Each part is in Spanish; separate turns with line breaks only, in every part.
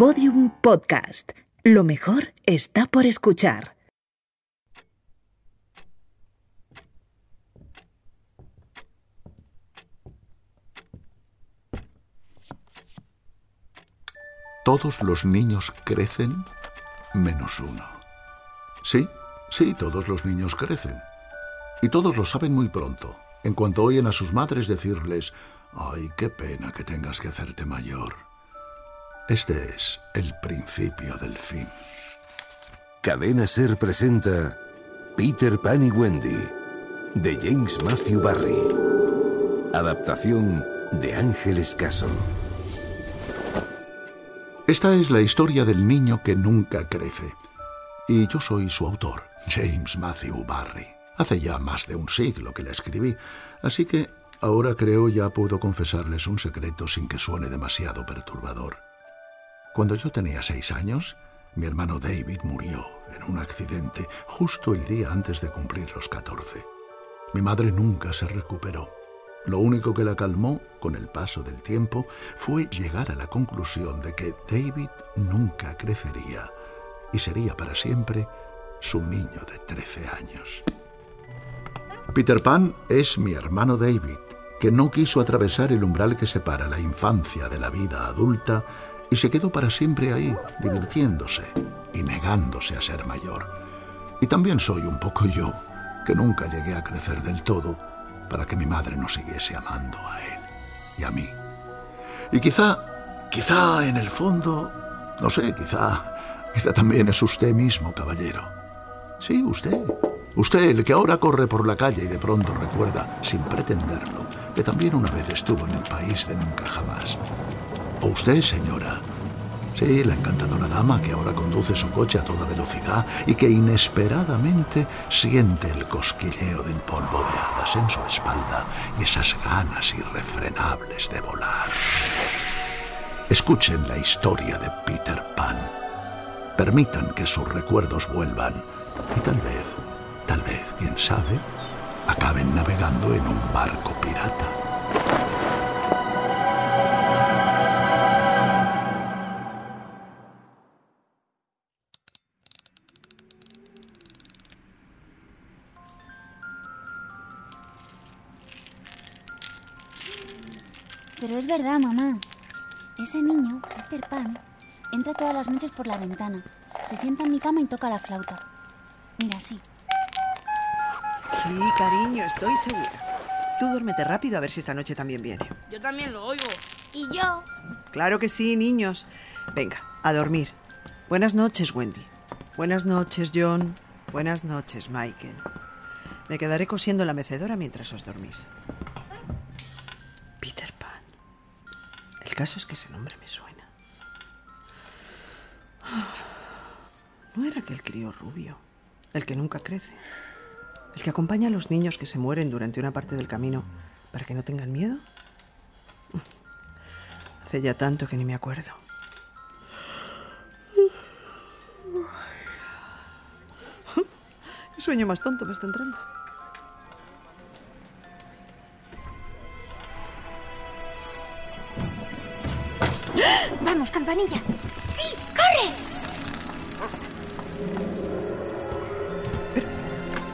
Podium Podcast. Lo mejor está por escuchar.
Todos los niños crecen menos uno. Sí, sí, todos los niños crecen. Y todos lo saben muy pronto, en cuanto oyen a sus madres decirles, ay, qué pena que tengas que hacerte mayor. Este es el principio del fin.
Cadena Ser presenta Peter Pan y Wendy, de James Matthew Barry. Adaptación de Ángeles Caso.
Esta es la historia del niño que nunca crece. Y yo soy su autor, James Matthew Barry. Hace ya más de un siglo que la escribí, así que ahora creo ya puedo confesarles un secreto sin que suene demasiado perturbador. Cuando yo tenía seis años, mi hermano David murió en un accidente justo el día antes de cumplir los catorce. Mi madre nunca se recuperó. Lo único que la calmó con el paso del tiempo fue llegar a la conclusión de que David nunca crecería y sería para siempre su niño de 13 años. Peter Pan es mi hermano David, que no quiso atravesar el umbral que separa la infancia de la vida adulta y se quedó para siempre ahí, divirtiéndose y negándose a ser mayor. Y también soy un poco yo, que nunca llegué a crecer del todo para que mi madre no siguiese amando a él y a mí. Y quizá, quizá en el fondo, no sé, quizá, quizá también es usted mismo, caballero. Sí, usted. Usted, el que ahora corre por la calle y de pronto recuerda, sin pretenderlo, que también una vez estuvo en el país de nunca jamás. O usted, señora. Sí, la encantadora dama que ahora conduce su coche a toda velocidad y que inesperadamente siente el cosquilleo del polvo de hadas en su espalda y esas ganas irrefrenables de volar. Escuchen la historia de Peter Pan. Permitan que sus recuerdos vuelvan y tal vez tal vez, quién sabe, acaben navegando en un barco pirata.
Es verdad, mamá. Ese niño, Peter Pan, entra todas las noches por la ventana, se sienta en mi cama y toca la flauta. Mira, sí.
Sí, cariño, estoy segura. Tú duérmete rápido a ver si esta noche también viene.
Yo también lo oigo.
Y yo.
Claro que sí, niños. Venga, a dormir. Buenas noches, Wendy. Buenas noches, John. Buenas noches, Michael. Me quedaré cosiendo la mecedora mientras os dormís. Caso es que ese nombre me suena. ¿No era aquel crío rubio? El que nunca crece. El que acompaña a los niños que se mueren durante una parte del camino para que no tengan miedo. Hace ya tanto que ni me acuerdo. ¿Qué sueño más tonto me está entrando?
Vamos, campanilla. Sí, corre.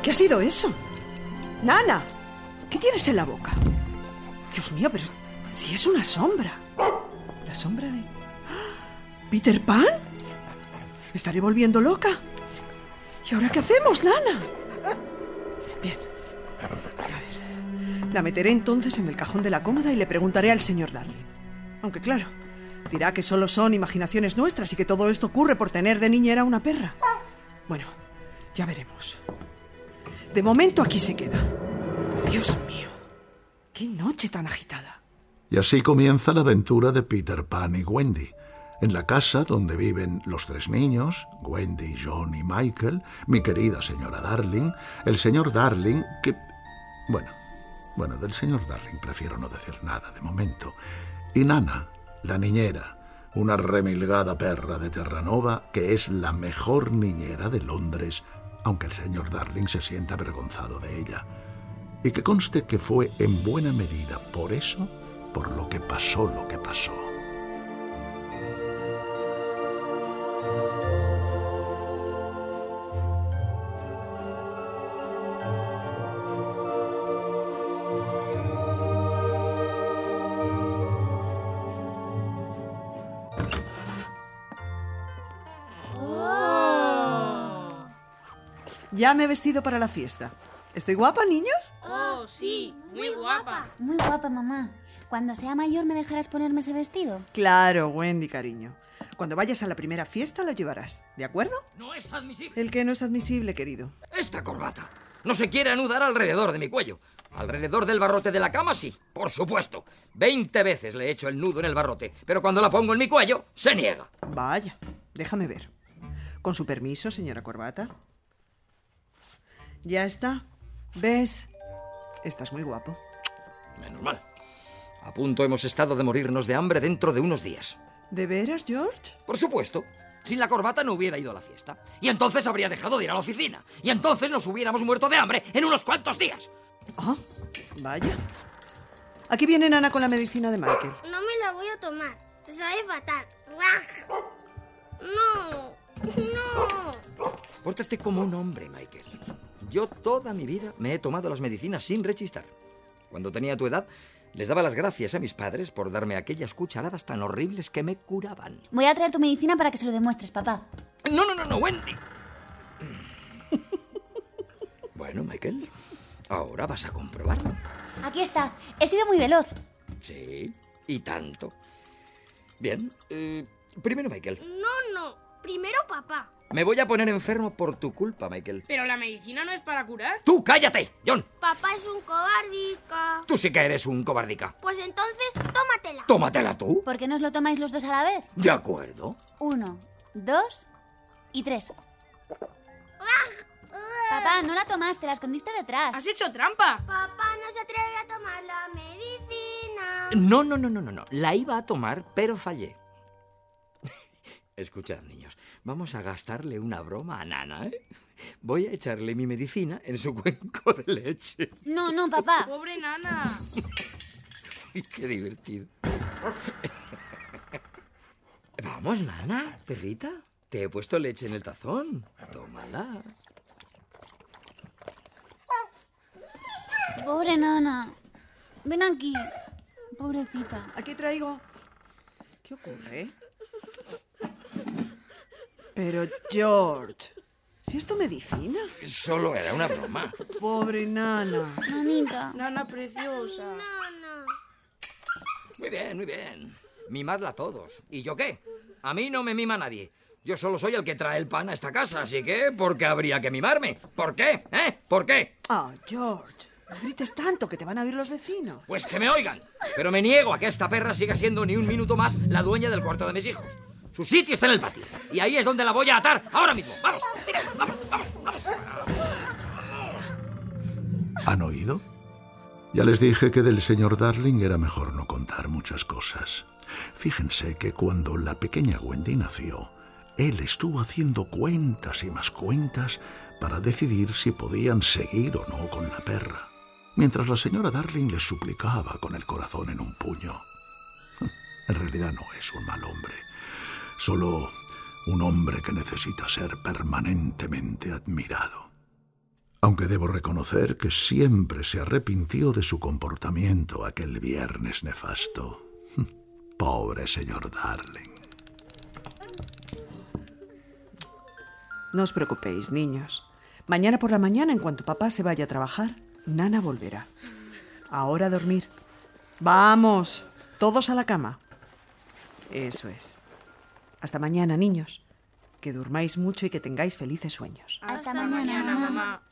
¿Qué ha sido eso? Nana, ¿qué tienes en la boca? Dios mío, pero si es una sombra. ¿La sombra de... ¿Peter Pan? ¿Me estaré volviendo loca? ¿Y ahora qué hacemos, Nana? Bien. A ver. La meteré entonces en el cajón de la cómoda y le preguntaré al señor Darling. Aunque claro, dirá que solo son imaginaciones nuestras y que todo esto ocurre por tener de niñera una perra. Bueno, ya veremos. De momento aquí se queda. Dios mío, qué noche tan agitada.
Y así comienza la aventura de Peter Pan y Wendy. En la casa donde viven los tres niños, Wendy, John y Michael, mi querida señora Darling, el señor Darling, que... Bueno, bueno, del señor Darling prefiero no decir nada de momento. Y Nana, la niñera, una remilgada perra de Terranova, que es la mejor niñera de Londres aunque el señor Darling se sienta avergonzado de ella. Y que conste que fue en buena medida por eso por lo que pasó lo que pasó.
Ya me he vestido para la fiesta. ¿Estoy guapa, niños?
Oh, sí, muy guapa.
Muy guapa, mamá. Cuando sea mayor, ¿me dejarás ponerme ese vestido?
Claro, Wendy, cariño. Cuando vayas a la primera fiesta lo llevarás, ¿de acuerdo?
No es admisible.
El que no es admisible, querido.
Esta corbata no se quiere anudar alrededor de mi cuello. Alrededor del barrote de la cama, sí, por supuesto. Veinte veces le he hecho el nudo en el barrote, pero cuando la pongo en mi cuello, se niega.
Vaya, déjame ver. Con su permiso, señora Corbata. Ya está. ¿Ves? Estás muy guapo.
Menos mal. A punto hemos estado de morirnos de hambre dentro de unos días.
¿De veras, George?
Por supuesto. Sin la corbata no hubiera ido a la fiesta. Y entonces habría dejado de ir a la oficina. Y entonces nos hubiéramos muerto de hambre en unos cuantos días.
Ah, vaya. Aquí viene Nana con la medicina de Michael.
No me la voy a tomar. Sabe fatal. No, no.
Pórtate como un hombre, Michael. Yo toda mi vida me he tomado las medicinas sin rechistar. Cuando tenía tu edad, les daba las gracias a mis padres por darme aquellas cucharadas tan horribles que me curaban.
Voy a traer tu medicina para que se lo demuestres, papá.
No, no, no, no, Wendy. Bueno, Michael, ahora vas a comprobarlo.
Aquí está. He sido muy veloz.
Sí, y tanto. Bien, eh, primero, Michael.
No, no. Primero papá.
Me voy a poner enfermo por tu culpa, Michael.
Pero la medicina no es para curar.
¡Tú cállate, John!
Papá es un cobardica.
Tú sí que eres un cobardica.
Pues entonces, tómatela.
Tómatela tú.
¿Por qué no os lo tomáis los dos a la vez?
De acuerdo.
Uno, dos y tres. Papá, no la tomaste, la escondiste detrás.
¡Has hecho trampa!
Papá no se atreve a tomar la medicina.
No, no, no, no, no, no. La iba a tomar, pero fallé. Escuchad, niños. Vamos a gastarle una broma a Nana, ¿eh? Voy a echarle mi medicina en su cuenco de leche.
No, no, papá.
¡Pobre nana!
Uy, qué divertido. Vamos, Nana, perrita. Te he puesto leche en el tazón. Tómala.
Pobre nana. Ven aquí. Pobrecita.
Aquí traigo. ¿Qué ocurre? Pero, George, si es tu medicina.
Solo era una broma.
Pobre nana.
Nanita.
Nana preciosa.
No.
Muy bien, muy bien. Mimadla a todos. ¿Y yo qué? A mí no me mima nadie. Yo solo soy el que trae el pan a esta casa, así que ¿por qué habría que mimarme? ¿Por qué? ¿Eh? ¿Por qué?
Ah, George, no grites tanto que te van a oír los vecinos.
Pues que me oigan. Pero me niego a que esta perra siga siendo ni un minuto más la dueña del cuarto de mis hijos. Su sitio está en el patio. Y ahí es donde la voy a atar ahora mismo. Vamos, mira, vamos, vamos, vamos.
¿Han oído? Ya les dije que del señor Darling era mejor no contar muchas cosas. Fíjense que cuando la pequeña Wendy nació, él estuvo haciendo cuentas y más cuentas para decidir si podían seguir o no con la perra, mientras la señora Darling les suplicaba con el corazón en un puño. En realidad no es un mal hombre, solo un hombre que necesita ser permanentemente admirado. Aunque debo reconocer que siempre se arrepintió de su comportamiento aquel viernes nefasto. Pobre señor Darling.
No os preocupéis, niños. Mañana por la mañana, en cuanto papá se vaya a trabajar, Nana volverá. Ahora a dormir. Vamos, todos a la cama. Eso es. Hasta mañana, niños. Que durmáis mucho y que tengáis felices sueños.
Hasta,
Mañana, mamá.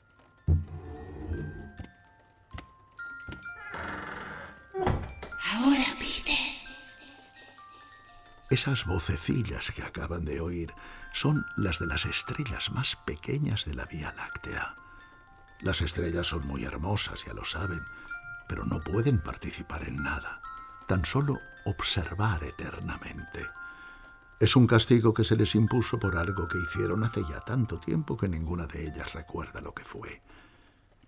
Esas vocecillas que acaban de oír son las de las estrellas más pequeñas de la Vía Láctea. Las estrellas son muy hermosas, ya lo saben, pero no pueden participar en nada, tan solo observar eternamente. Es un castigo que se les impuso por algo que hicieron hace ya tanto tiempo que ninguna de ellas recuerda lo que fue.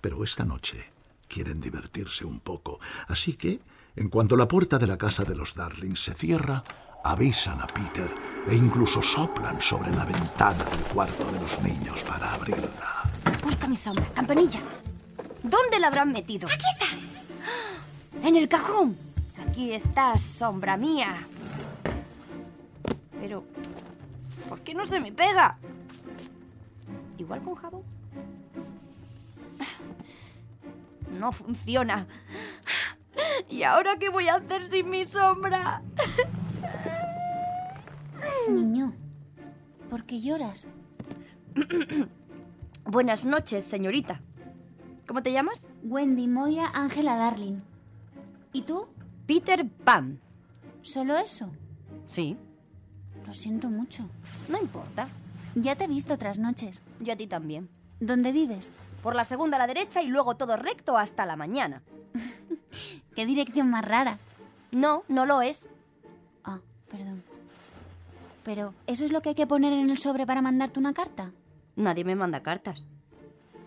Pero esta noche quieren divertirse un poco, así que, en cuanto la puerta de la casa de los Darlings se cierra, avisan a Peter e incluso soplan sobre la ventana del cuarto de los niños para abrirla.
Busca mi sombra, campanilla. ¿Dónde la habrán metido? Aquí está. En el cajón. Aquí está, sombra mía. Pero, ¿por qué no se me pega? Igual con jabón. no funciona. ¿Y ahora qué voy a hacer sin mi sombra?
Niño, ¿por qué lloras?
Buenas noches, señorita. ¿Cómo te llamas?
Wendy, Moira, Ángela, Darling. ¿Y tú?
Peter Pan.
¿Solo eso?
Sí,
Lo siento mucho.
no importa.
Ya te he visto otras noches.
Yo a ti también.
¿Dónde vives?
Por la segunda a la derecha y luego todo recto hasta la mañana.
¿Qué dirección más rara?
No, no lo es.
Ah, perdón. Pero, ¿eso es lo que hay que poner en el sobre para mandarte una carta?
Nadie me manda cartas.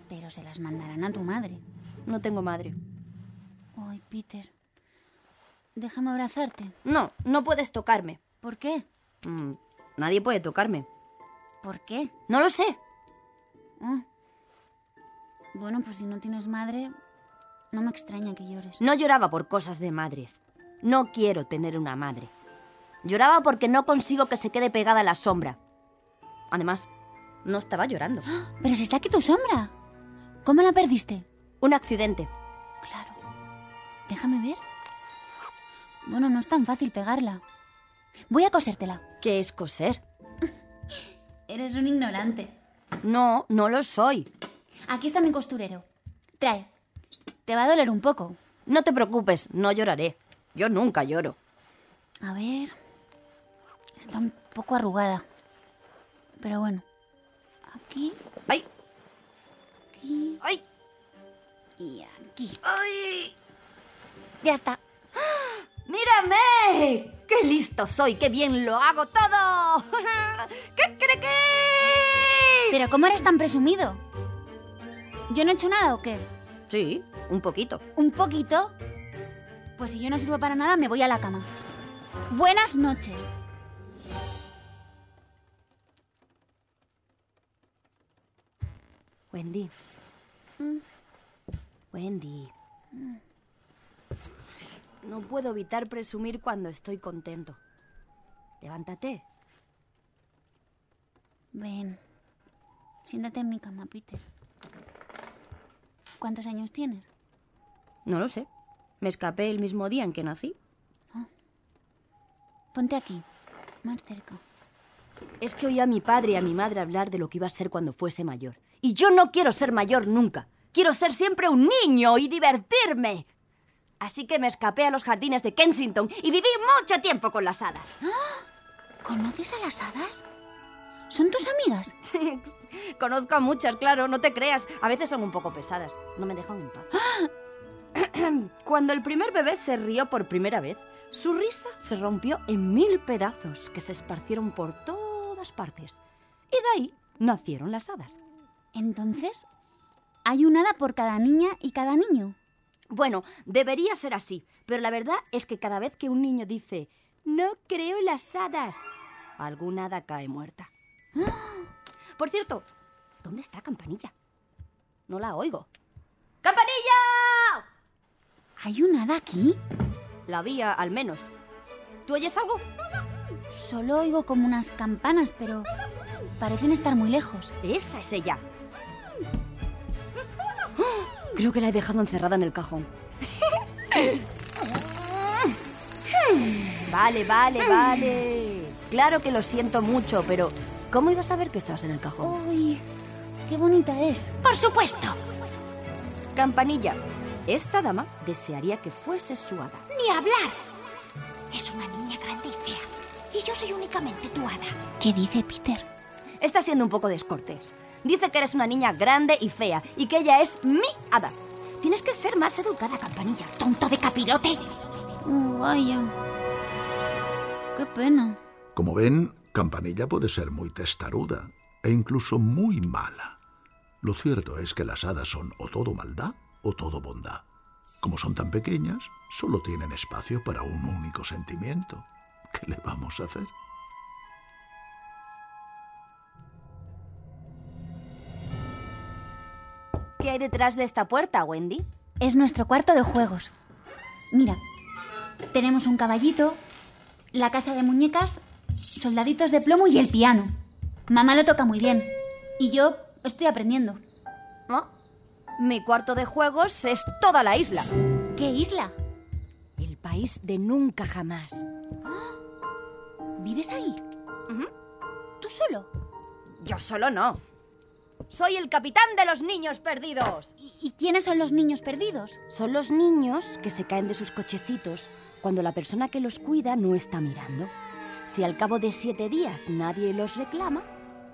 Pero se las mandarán a tu madre.
No tengo madre.
Ay, Peter. Déjame abrazarte.
No, no puedes tocarme.
¿Por qué?
Mm, nadie puede tocarme.
¿Por qué?
No lo sé.
Ah. Bueno, pues si no tienes madre, no me extraña que llores.
No lloraba por cosas de madres. No quiero tener una madre. Lloraba porque no consigo que se quede pegada a la sombra. Además, no estaba llorando.
Pero si está aquí tu sombra. ¿Cómo la perdiste?
Un accidente.
Claro. Déjame ver. Bueno, no es tan fácil pegarla. Voy a cosértela.
¿Qué es coser?
Eres un ignorante.
No, no lo soy.
Aquí está mi costurero. Trae. Te va a doler un poco.
No te preocupes, no lloraré. Yo nunca lloro.
A ver. Está un poco arrugada. Pero bueno. Aquí,
¡Ay!
aquí
¡Ay!
y aquí.
¡Ay!
Ya está.
¡Mírame! ¡Qué listo soy! ¡Qué bien lo hago todo! ¡Qué crequé!
Pero ¿cómo eres tan presumido? ¿Yo no he hecho nada o qué?
Sí, un poquito.
¿Un poquito? Pues si yo no sirvo para nada, me voy a la cama. Buenas noches.
Wendy. Wendy. No puedo evitar presumir cuando estoy contento. Levántate.
Ven. Siéntate en mi cama, Peter. ¿Cuántos años tienes?
No lo sé. Me escapé el mismo día en que nací.
Ponte aquí, más cerca.
Es que oí a mi padre y a mi madre hablar de lo que iba a ser cuando fuese mayor. Y yo no quiero ser mayor nunca. Quiero ser siempre un niño y divertirme. Así que me escapé a los jardines de Kensington y viví mucho tiempo con las hadas.
¿Conoces a las hadas? ¿Son tus amigas?
Sí, conozco a muchas, claro, no te creas. A veces son un poco pesadas. No me dejan en paz. Cuando el primer bebé se rió por primera vez, su risa se rompió en mil pedazos que se esparcieron por todas partes. Y de ahí nacieron las hadas.
Entonces, hay un hada por cada niña y cada niño.
Bueno, debería ser así, pero la verdad es que cada vez que un niño dice, no creo en las hadas, alguna hada cae muerta. Por cierto, ¿dónde está Campanilla? No la oigo. ¡Campanilla!
¿Hay un hada aquí?
La había, al menos. ¿Tú oyes algo?
Solo oigo como unas campanas, pero parecen estar muy lejos.
Esa es ella. Creo que la he dejado encerrada en el cajón. Vale, vale, vale. Claro que lo siento mucho, pero ¿cómo ibas a saber que estabas en el cajón?
¡Uy! ¡Qué bonita es!
¡Por supuesto! Campanilla, esta dama desearía que fuese su hada.
Ni hablar. Es una niña grande y fea. Y yo soy únicamente tu hada.
¿Qué dice Peter?
Está siendo un poco descortés. Dice que eres una niña grande y fea y que ella es mi hada. Tienes que ser más educada, Campanilla.
Tonto de capirote.
Oh, vaya. Qué pena.
Como ven, Campanilla puede ser muy testaruda e incluso muy mala. Lo cierto es que las hadas son o todo maldad o todo bondad. Como son tan pequeñas, solo tienen espacio para un único sentimiento. ¿Qué le vamos a hacer?
¿Qué hay detrás de esta puerta, Wendy?
Es nuestro cuarto de juegos. Mira, tenemos un caballito, la casa de muñecas, soldaditos de plomo y el piano. Mamá lo toca muy bien. Y yo estoy aprendiendo.
¿No? Mi cuarto de juegos es toda la isla.
¿Qué isla?
El país de nunca jamás.
¿Vives ahí? ¿Tú solo?
Yo solo no. Soy el capitán de los niños perdidos.
¿Y, y quiénes son los niños perdidos?
Son los niños que se caen de sus cochecitos cuando la persona que los cuida no está mirando. Si al cabo de siete días nadie los reclama,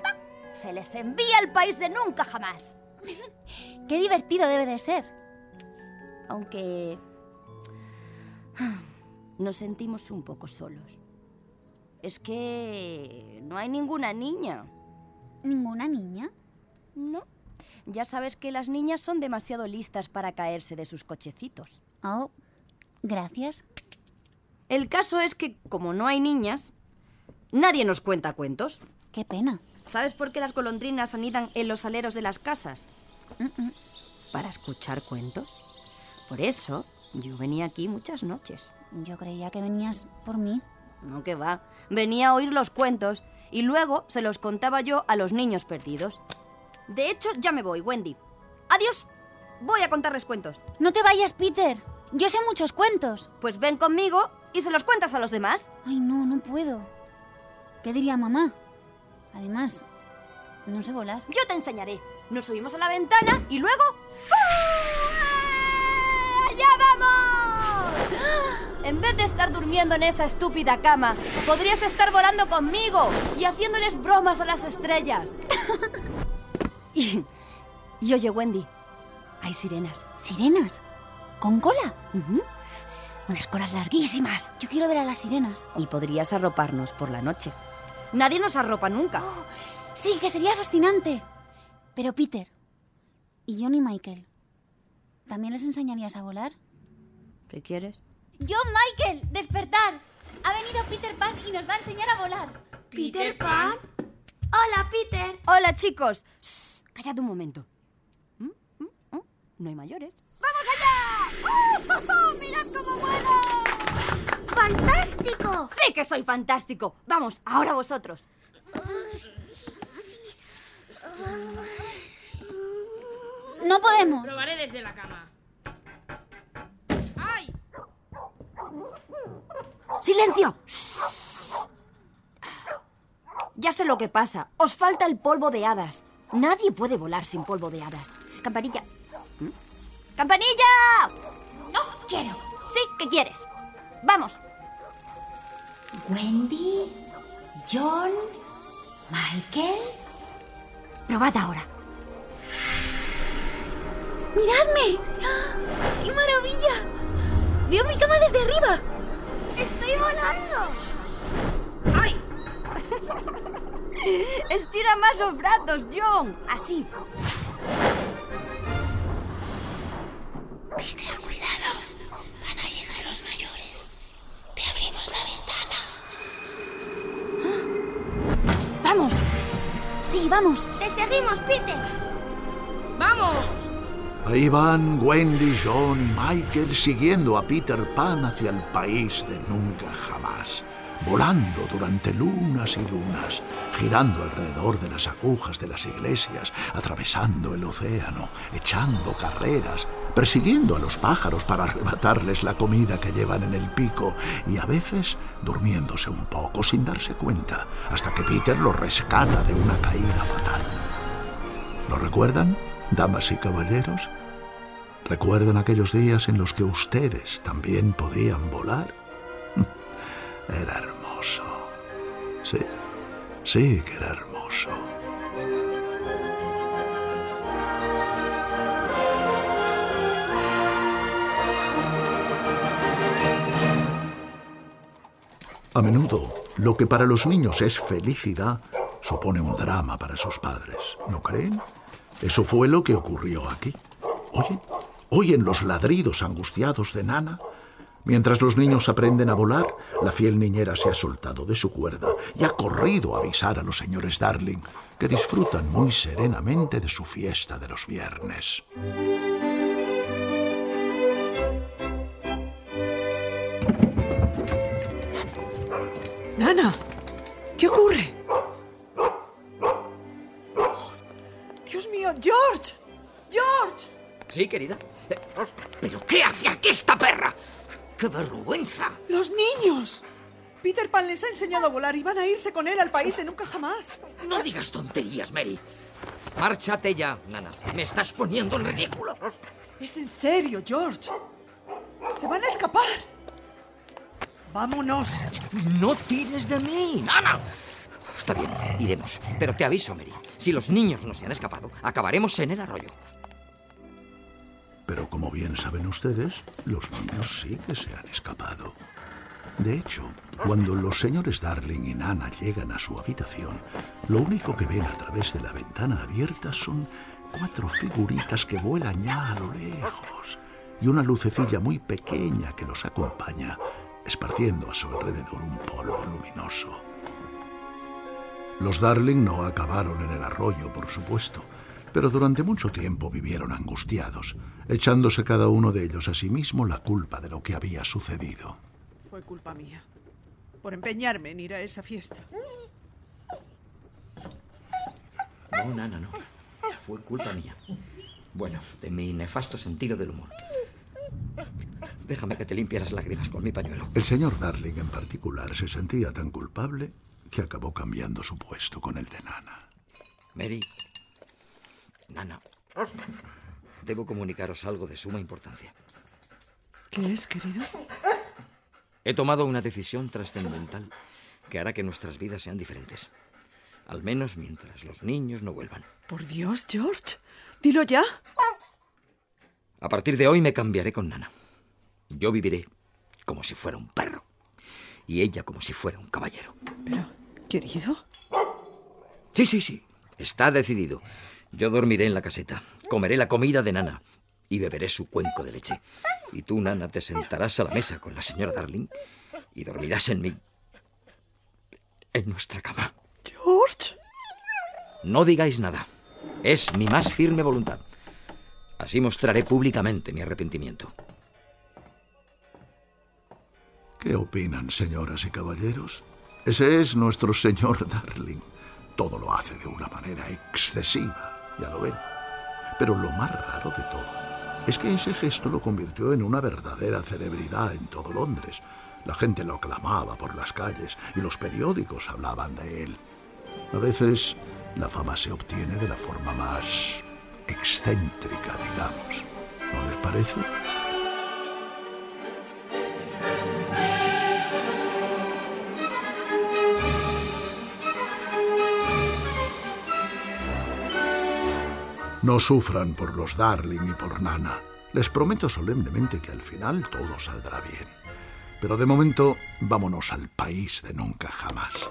¡pac! se les envía al país de nunca jamás.
Qué divertido debe de ser.
Aunque nos sentimos un poco solos. Es que no hay ninguna niña.
¿Ninguna niña?
No. Ya sabes que las niñas son demasiado listas para caerse de sus cochecitos.
Oh, gracias.
El caso es que, como no hay niñas, nadie nos cuenta cuentos.
Qué pena.
¿Sabes por qué las golondrinas anidan en los aleros de las casas? Para escuchar cuentos. Por eso yo venía aquí muchas noches.
Yo creía que venías por mí.
No que va. Venía a oír los cuentos y luego se los contaba yo a los niños perdidos. De hecho, ya me voy, Wendy. Adiós. Voy a contarles cuentos.
No te vayas, Peter. Yo sé muchos cuentos.
Pues ven conmigo y se los cuentas a los demás.
Ay, no, no puedo. ¿Qué diría mamá? Además, no sé volar.
Yo te enseñaré. Nos subimos a la ventana y luego... ¡Ah! ¡Allá vamos! En vez de estar durmiendo en esa estúpida cama, podrías estar volando conmigo y haciéndoles bromas a las estrellas. y, y oye, Wendy, hay sirenas.
¿Sirenas? ¿Con cola?
Unas colas larguísimas.
Yo quiero ver a las sirenas.
Y podrías arroparnos por la noche. Nadie nos arropa nunca.
Sí, que sería fascinante. Pero Peter, y John y Michael, ¿también les enseñarías a volar?
¿Qué quieres?
John Michael, despertar. Ha venido Peter Pan y nos va a enseñar a volar.
¿Peter Pan?
Hola, Peter.
Hola, chicos. Callad un momento. ¿Mm? ¿Mm? ¿Mm? No hay mayores. ¡Vamos allá! ¡Oh, ¡Mirad cómo vuelo!
¡Fantástico!
¡Sí que soy fantástico! Vamos, ahora vosotros.
No podemos.
Probaré desde la cama. ¡Ay!
¡Silencio! Shh. Ya sé lo que pasa. Os falta el polvo de hadas. Nadie puede volar sin polvo de hadas. Campanilla. ¿Mm? ¡Campanilla!
No quiero.
Sí, ¿qué quieres? Vamos.
Wendy, John, Michael.
Probad ahora.
¡Miradme! ¡Qué maravilla! Veo mi cama desde arriba.
Estoy volando.
¡Ay!
Estira más los brazos, John. Así.
Peter, cuidado. Van a llegar los mayores. Te abrimos la ventana.
Vamos.
Sí, vamos.
Te seguimos, Peter.
¡Vamos!
Ahí van Wendy, John y Michael siguiendo a Peter Pan hacia el país de nunca jamás, volando durante lunas y lunas, girando alrededor de las agujas de las iglesias, atravesando el océano, echando carreras, persiguiendo a los pájaros para arrebatarles la comida que llevan en el pico y a veces durmiéndose un poco sin darse cuenta, hasta que Peter los rescata de una caída fatal. ¿Lo recuerdan, damas y caballeros? ¿Recuerdan aquellos días en los que ustedes también podían volar? Era hermoso. Sí, sí que era hermoso. A menudo, lo que para los niños es felicidad supone un drama para sus padres, ¿no creen? Eso fue lo que ocurrió aquí. ¿Oyen? ¿Oyen los ladridos angustiados de Nana? Mientras los niños aprenden a volar, la fiel niñera se ha soltado de su cuerda y ha corrido a avisar a los señores Darling, que disfrutan muy serenamente de su fiesta de los viernes.
Nana, ¿qué ocurre? Oh, Dios mío, George. George.
Sí, querida. Eh, ¿Pero qué hace aquí esta perra? ¡Qué vergüenza!
¡Los niños! Peter Pan les ha enseñado a volar y van a irse con él al país de nunca jamás.
No digas tonterías, Mary. Márchate ya, Nana. Me estás poniendo en ridículo.
Es en serio, George. Se van a escapar. Vámonos.
No tires de mí, Nana. Está bien, iremos. Pero te aviso, Mary. Si los niños no se han escapado, acabaremos en el arroyo.
Pero como bien saben ustedes, los niños sí que se han escapado. De hecho, cuando los señores Darling y Nana llegan a su habitación, lo único que ven a través de la ventana abierta son cuatro figuritas que vuelan ya a lo lejos y una lucecilla muy pequeña que los acompaña, esparciendo a su alrededor un polvo luminoso. Los Darling no acabaron en el arroyo, por supuesto, pero durante mucho tiempo vivieron angustiados, echándose cada uno de ellos a sí mismo la culpa de lo que había sucedido.
Fue culpa mía, por empeñarme en ir a esa fiesta.
No, Nana, no. Fue culpa mía. Bueno, de mi nefasto sentido del humor. Déjame que te limpie las lágrimas con mi pañuelo.
El señor Darling en particular se sentía tan culpable que acabó cambiando su puesto con el de Nana.
Mary. Nana. Debo comunicaros algo de suma importancia.
¿Qué es, querido?
He tomado una decisión trascendental que hará que nuestras vidas sean diferentes. Al menos mientras los niños no vuelvan.
Por Dios, George. Dilo ya.
A partir de hoy me cambiaré con Nana. Yo viviré como si fuera un perro. Y ella como si fuera un caballero.
Pero, querido.
Sí, sí, sí. Está decidido. Yo dormiré en la caseta. Comeré la comida de Nana. Y beberé su cuenco de leche. Y tú, Nana, te sentarás a la mesa con la señora Darling. Y dormirás en mi. en nuestra cama.
George.
No digáis nada. Es mi más firme voluntad. Así mostraré públicamente mi arrepentimiento.
¿Qué opinan, señoras y caballeros? Ese es nuestro señor Darling. Todo lo hace de una manera excesiva, ya lo ven. Pero lo más raro de todo es que ese gesto lo convirtió en una verdadera celebridad en todo Londres. La gente lo aclamaba por las calles y los periódicos hablaban de él. A veces la fama se obtiene de la forma más excéntrica, digamos. ¿No les parece? No sufran por los Darling y por Nana. Les prometo solemnemente que al final todo saldrá bien. Pero de momento, vámonos al país de nunca jamás.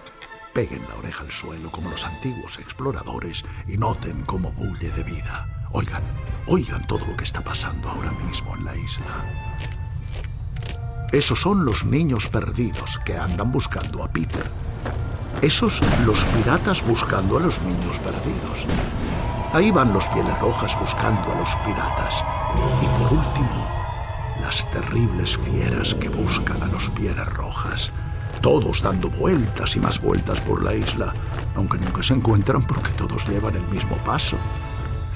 Peguen la oreja al suelo como los antiguos exploradores y noten cómo bulle de vida. Oigan, oigan todo lo que está pasando ahora mismo en la isla. Esos son los niños perdidos que andan buscando a Peter. Esos los piratas buscando a los niños perdidos. Ahí van los pieles rojas buscando a los piratas. Y por último, las terribles fieras que buscan a los pieles rojas. Todos dando vueltas y más vueltas por la isla, aunque nunca se encuentran porque todos llevan el mismo paso.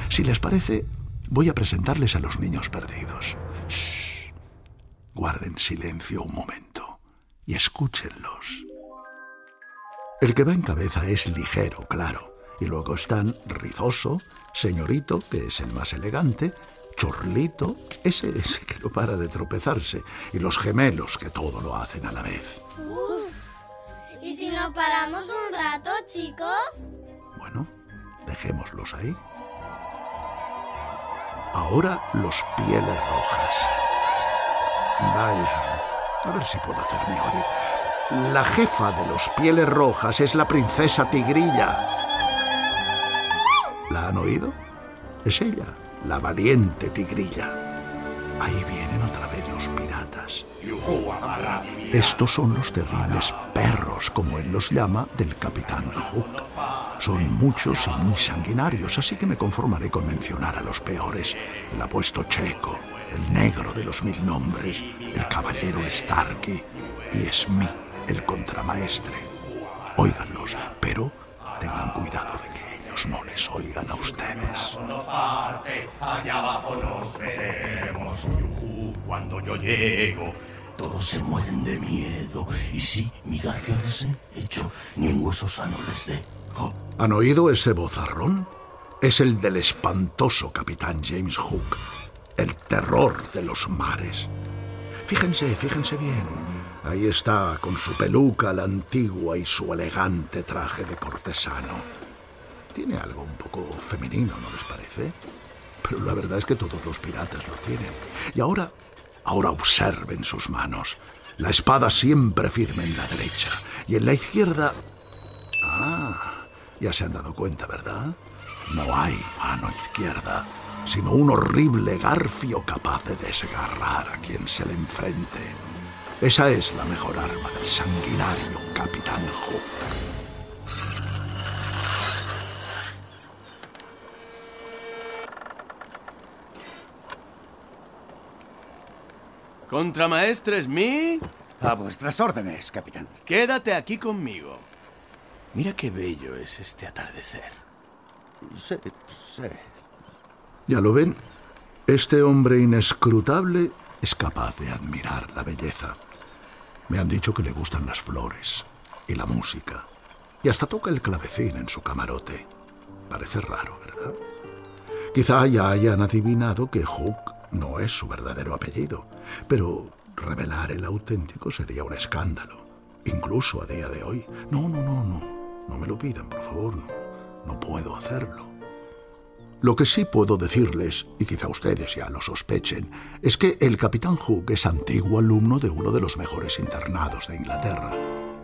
Si les parece, voy a presentarles a los niños perdidos. Shh. Guarden silencio un momento y escúchenlos. El que va en cabeza es ligero, claro y luego están Rizoso, Señorito, que es el más elegante, Chorlito, ese, ese que no para de tropezarse, y los gemelos, que todo lo hacen a la vez.
¿Y si nos paramos un rato, chicos?
Bueno, dejémoslos ahí. Ahora los pieles rojas. Vaya, a ver si puedo hacerme oír. La jefa de los pieles rojas es la princesa Tigrilla. ¿La han oído? Es ella, la valiente tigrilla. Ahí vienen otra vez los piratas. Estos son los terribles perros, como él los llama, del capitán Hook. Son muchos y muy sanguinarios, así que me conformaré con mencionar a los peores. El apuesto Checo, el negro de los mil nombres, el caballero Starkey y Smith, el contramaestre. Óiganlos, pero tengan cuidado de que ellos no les oigan a ustedes.
nos parte, allá abajo nos veremos. Yujú, cuando yo llego, todos se mueren de miedo. Y si mi garfio les he hecho, ni en hueso sano les dejo.
¿Han oído ese bozarrón? Es el del espantoso capitán James Hook, el terror de los mares. Fíjense, fíjense bien. Ahí está, con su peluca la antigua y su elegante traje de cortesano. Tiene algo un poco femenino, ¿no les parece? Pero la verdad es que todos los piratas lo tienen. Y ahora, ahora observen sus manos. La espada siempre firme en la derecha y en la izquierda... Ah, ya se han dado cuenta, ¿verdad? No hay mano izquierda, sino un horrible garfio capaz de desgarrar a quien se le enfrente. Esa es la mejor arma del sanguinario Capitán Hook.
¿Contramaestre Smith?
A vuestras órdenes, capitán.
Quédate aquí conmigo. Mira qué bello es este atardecer.
Sí, sí.
¿Ya lo ven? Este hombre inescrutable es capaz de admirar la belleza. Me han dicho que le gustan las flores y la música. Y hasta toca el clavecín en su camarote. Parece raro, ¿verdad? Quizá ya hayan adivinado que Hook no es su verdadero apellido, pero revelar el auténtico sería un escándalo, incluso a día de hoy. No, no, no, no. No me lo pidan, por favor, no. No puedo hacerlo. Lo que sí puedo decirles, y quizá ustedes ya lo sospechen, es que el capitán Hook es antiguo alumno de uno de los mejores internados de Inglaterra.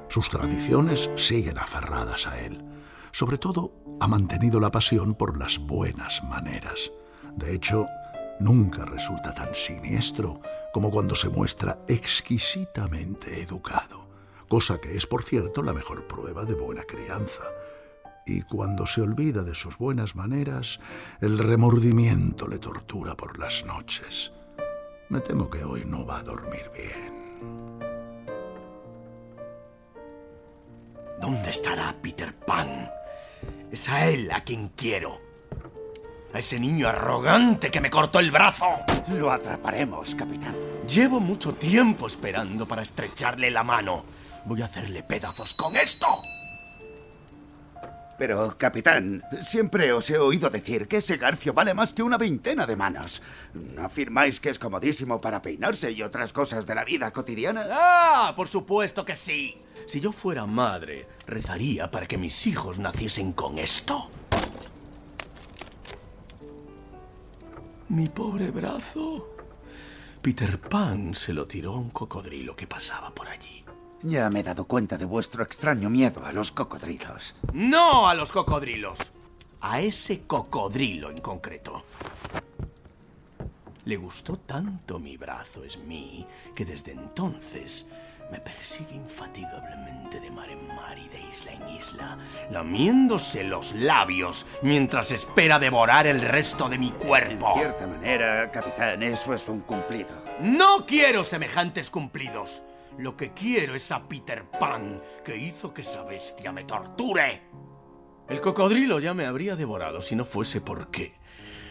Sus tradiciones siguen aferradas a él. Sobre todo, ha mantenido la pasión por las buenas maneras. De hecho, nunca resulta tan siniestro como cuando se muestra exquisitamente educado, cosa que es, por cierto, la mejor prueba de buena crianza. Y cuando se olvida de sus buenas maneras, el remordimiento le tortura por las noches. Me temo que hoy no va a dormir bien.
¿Dónde estará Peter Pan? Es a él a quien quiero. A ese niño arrogante que me cortó el brazo.
Lo atraparemos, capitán.
Llevo mucho tiempo esperando para estrecharle la mano. Voy a hacerle pedazos con esto.
Pero, capitán, siempre os he oído decir que ese garfio vale más que una veintena de manos. ¿No afirmáis que es comodísimo para peinarse y otras cosas de la vida cotidiana?
¡Ah! Por supuesto que sí. Si yo fuera madre, rezaría para que mis hijos naciesen con esto. Mi pobre brazo. Peter Pan se lo tiró a un cocodrilo que pasaba por allí.
Ya me he dado cuenta de vuestro extraño miedo a los cocodrilos.
No a los cocodrilos. A ese cocodrilo en concreto. Le gustó tanto mi brazo, Smee, que desde entonces me persigue infatigablemente de mar en mar y de isla en isla, lamiéndose los labios mientras espera devorar el resto de mi cuerpo.
De cierta manera, capitán, eso es un cumplido.
No quiero semejantes cumplidos. Lo que quiero es a Peter Pan, que hizo que esa bestia me torture. El cocodrilo ya me habría devorado si no fuese porque,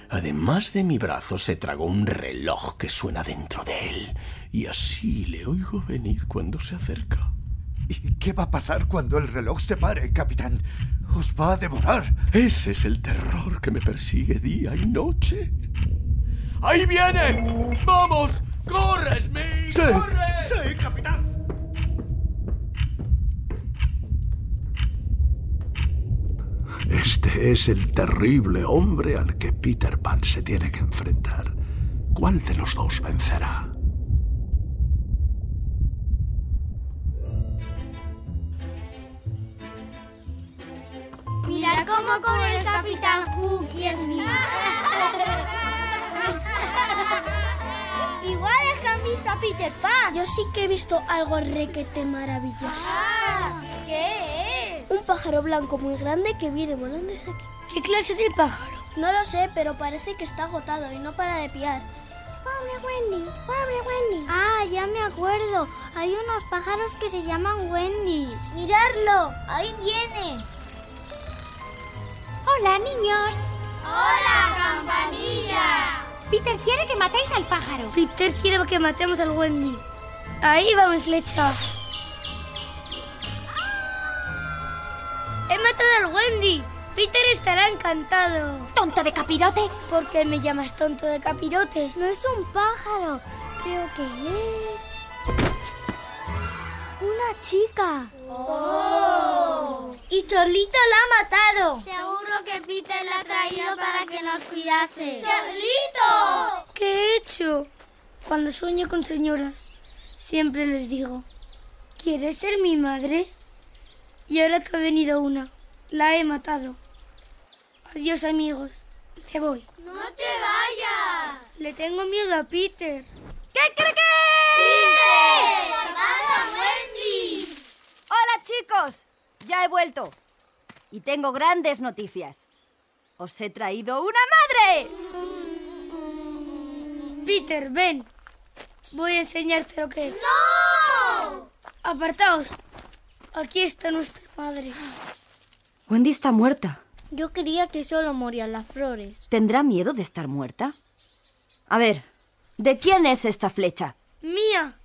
además de mi brazo, se tragó un reloj que suena dentro de él. Y así le oigo venir cuando se acerca.
¿Y qué va a pasar cuando el reloj se pare, capitán? ¿Os va a devorar?
Ese es el terror que me persigue día y noche. ¡Ahí viene! ¡Vamos! ¡Corre, Smith!
Sí,
¡Corre!
sí, capitán.
Este es el terrible hombre al que Peter Pan se tiene que enfrentar. ¿Cuál de los dos vencerá?
Mira cómo corre el Capitán Hook y es mío.
Igual es que han visto a Peter Pan. Yo sí que he visto algo requete maravilloso.
Ah, ¿Qué es?
Un pájaro blanco muy grande que viene volando desde aquí. ¿Qué clase de pájaro? No lo sé, pero parece que está agotado y no para de piar. Pobre Wendy, pobre Wendy.
Ah, ya me acuerdo. Hay unos pájaros que se llaman Wendy's.
¡Mirarlo! ¡Ahí viene!
Hola, niños.
¡Hola, campanilla!
Peter quiere que matéis al pájaro.
Peter quiere que matemos al Wendy. Ahí va mi flecha. He matado al Wendy. Peter estará encantado.
¿Tonto de capirote?
¿Por qué me llamas tonto de capirote?
No es un pájaro. Creo que es... Una chica.
¡Oh!
Y Chorlito la ha matado.
Seguro que Peter la ha traído para que nos cuidase. ¡Chorlito!
¿Qué he hecho? Cuando sueño con señoras, siempre les digo, ¿quieres ser mi madre? Y ahora que ha venido una, la he matado. Adiós amigos, me voy.
¡No te vayas!
Le tengo miedo a Peter.
¿Qué cree que?
¡Peter! ¡Hola, Wendy!
Hola chicos, ya he vuelto. Y tengo grandes noticias. Os he traído una madre.
Peter, ven. Voy a enseñarte lo que es.
¡No!
Apartaos. Aquí está nuestra madre.
Wendy está muerta.
Yo quería que solo morían las flores.
¿Tendrá miedo de estar muerta? A ver, ¿de quién es esta flecha?
Mía.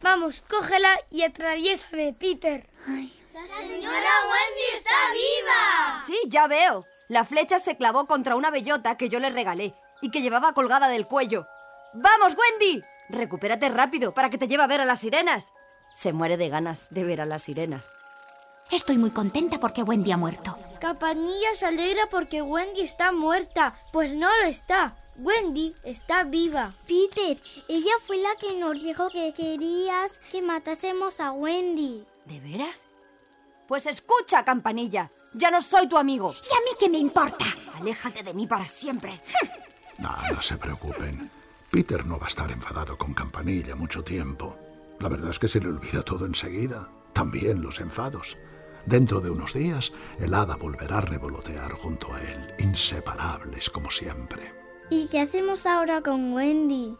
Vamos, cógela y atraviésame, Peter.
¡La señora Wendy está viva!
Sí, ya veo. La flecha se clavó contra una bellota que yo le regalé y que llevaba colgada del cuello. ¡Vamos, Wendy! Recupérate rápido para que te lleve a ver a las sirenas. Se muere de ganas de ver a las sirenas.
Estoy muy contenta porque Wendy ha muerto.
Campanilla se alegra porque Wendy está muerta. Pues no lo está. Wendy está viva. Peter, ella fue la que nos dijo que querías que matásemos a Wendy.
¿De veras? Pues escucha, campanilla. Ya no soy tu amigo.
¿Y a mí qué me importa?
Aléjate de mí para siempre.
No, no se preocupen. Peter no va a estar enfadado con Campanilla mucho tiempo. La verdad es que se le olvida todo enseguida. También los enfados. Dentro de unos días, el hada volverá a revolotear junto a él, inseparables como siempre.
¿Y qué hacemos ahora con Wendy?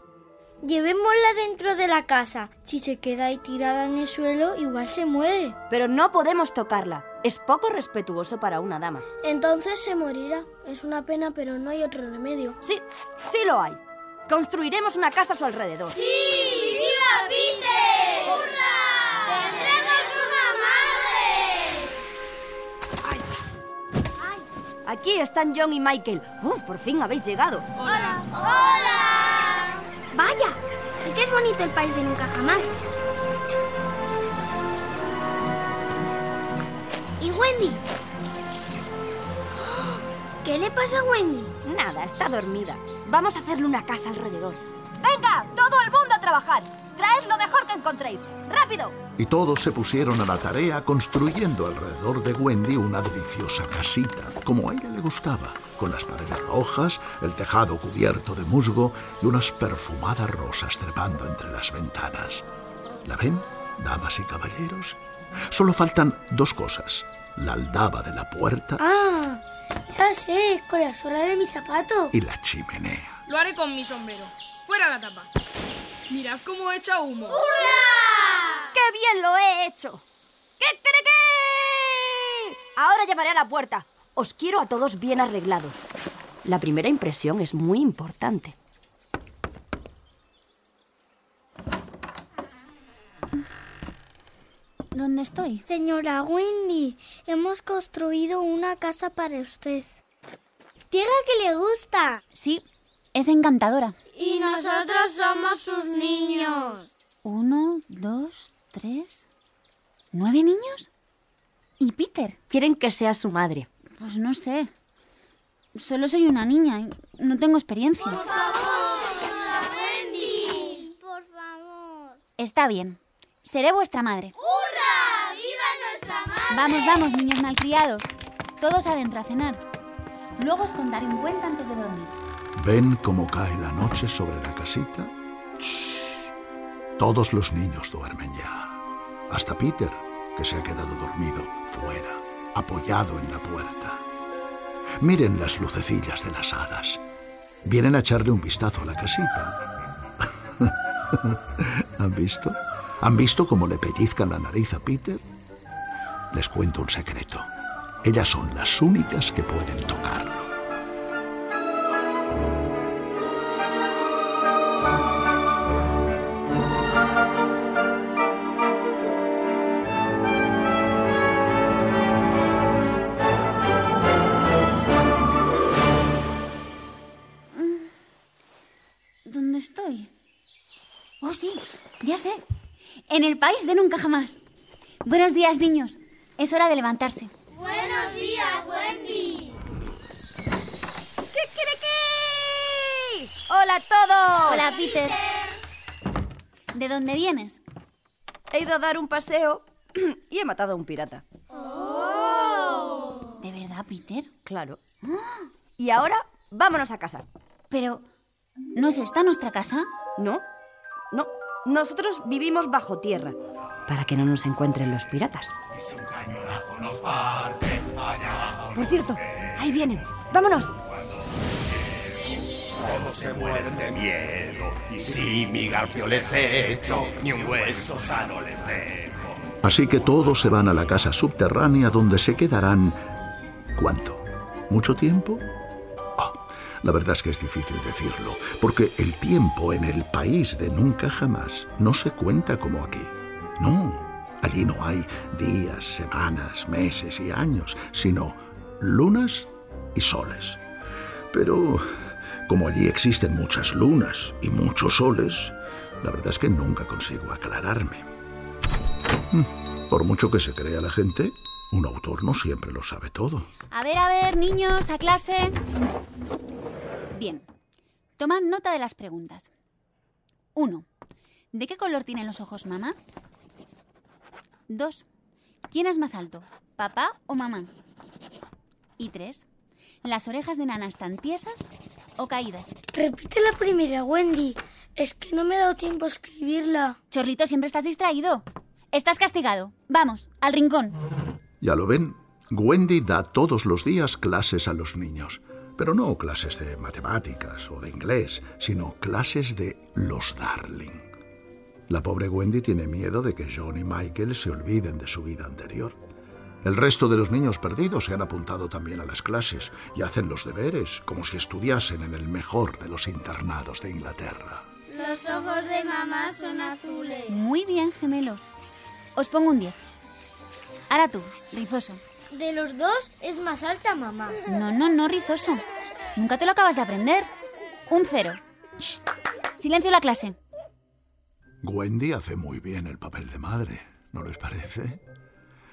Llevémosla dentro de la casa. Si se queda ahí tirada en el suelo, igual se muere.
Pero no podemos tocarla. Es poco respetuoso para una dama.
Entonces se morirá. Es una pena, pero no hay otro remedio.
Sí, sí lo hay. Construiremos una casa a su alrededor.
¡Sí! ¡Viva Peter!
Aquí están John y Michael. ¡Uh, por fin habéis llegado!
¡Hola! ¡Hola!
Vaya, sí que es bonito el país de nunca jamás. ¿Y Wendy? ¿Qué le pasa a Wendy?
Nada, está dormida. Vamos a hacerle una casa alrededor. ¡Venga! ¡Todo el mundo a trabajar! ¡Traed lo mejor que encontréis! ¡Rápido!
Y todos se pusieron a la tarea construyendo alrededor de Wendy una deliciosa casita, como a ella le gustaba, con las paredes rojas, el tejado cubierto de musgo y unas perfumadas rosas trepando entre las ventanas. ¿La ven, damas y caballeros? Solo faltan dos cosas. La aldaba de la puerta
Ah, ya sé, con la suela de mi zapato.
y la chimenea.
Lo haré con mi sombrero. Fuera la tapa. Mirad cómo echa humo.
¡Qué bien lo he hecho! ¿Qué cree que? Ahora llamaré a la puerta. Os quiero a todos bien arreglados. La primera impresión es muy importante.
¿Dónde estoy?
Señora Wendy, hemos construido una casa para usted. Diga que le gusta.
Sí, es encantadora.
Y nosotros somos sus niños.
Uno, dos, tres. ¿Nueve niños? ¿Y Peter?
Quieren que sea su madre.
Pues no sé. Solo soy una niña y no tengo experiencia.
Por favor, señora Wendy.
Por favor.
Está bien. Seré vuestra madre.
¡Hurra! ¡Viva nuestra madre!
Vamos, vamos, niños malcriados. Todos adentro a cenar. Luego os contaré un cuento antes de dormir.
¿Ven cómo cae la noche sobre la casita? Todos los niños duermen ya. Hasta Peter, que se ha quedado dormido fuera, apoyado en la puerta. Miren las lucecillas de las hadas. Vienen a echarle un vistazo a la casita. ¿Han visto? ¿Han visto cómo le pellizcan la nariz a Peter? Les cuento un secreto. Ellas son las únicas que pueden tocarlo.
Oh, sí, ya sé. En el país de nunca jamás. Buenos días, niños. Es hora de levantarse.
Buenos días, Wendy.
¡Kikiriki! ¡Hola a todos!
Hola, Peter. ¿De dónde vienes?
He ido a dar un paseo y he matado a un pirata.
¿De verdad, Peter?
Claro. Y ahora, vámonos a casa.
Pero, ¿no es esta nuestra casa?
No, no. Nosotros vivimos bajo tierra para que no nos encuentren los piratas. Por cierto, ahí vienen. ¡Vámonos!
Todos se mueren de miedo. Y si mi garfio les he hecho, ni un hueso sano les dejo.
Así que todos se van a la casa subterránea donde se quedarán... ¿Cuánto? ¿Mucho tiempo? La verdad es que es difícil decirlo, porque el tiempo en el país de nunca jamás no se cuenta como aquí. No, allí no hay días, semanas, meses y años, sino lunas y soles. Pero como allí existen muchas lunas y muchos soles, la verdad es que nunca consigo aclararme. Mm, Por mucho que se crea la gente, un autor no siempre lo sabe todo.
A ver, a ver, niños, a clase. Bien. Tomad nota de las preguntas. 1. ¿De qué color tienen los ojos mamá? 2. ¿Quién es más alto, papá o mamá? Y 3. ¿Las orejas de Nana están tiesas o caídas?
Repite la primera, Wendy. Es que no me he dado tiempo a escribirla.
Chorlito, siempre estás distraído. Estás castigado. Vamos, al rincón.
Ya lo ven, Wendy da todos los días clases a los niños, pero no clases de matemáticas o de inglés, sino clases de los Darling. La pobre Wendy tiene miedo de que John y Michael se olviden de su vida anterior. El resto de los niños perdidos se han apuntado también a las clases y hacen los deberes como si estudiasen en el mejor de los internados de Inglaterra.
Los ojos de mamá son azules.
Muy bien, gemelos. Os pongo un 10. Ahora tú, rizoso.
De los dos es más alta mamá.
No, no, no, rizoso. Nunca te lo acabas de aprender. Un cero. Shh. Silencio en la clase.
Wendy hace muy bien el papel de madre, ¿no les parece?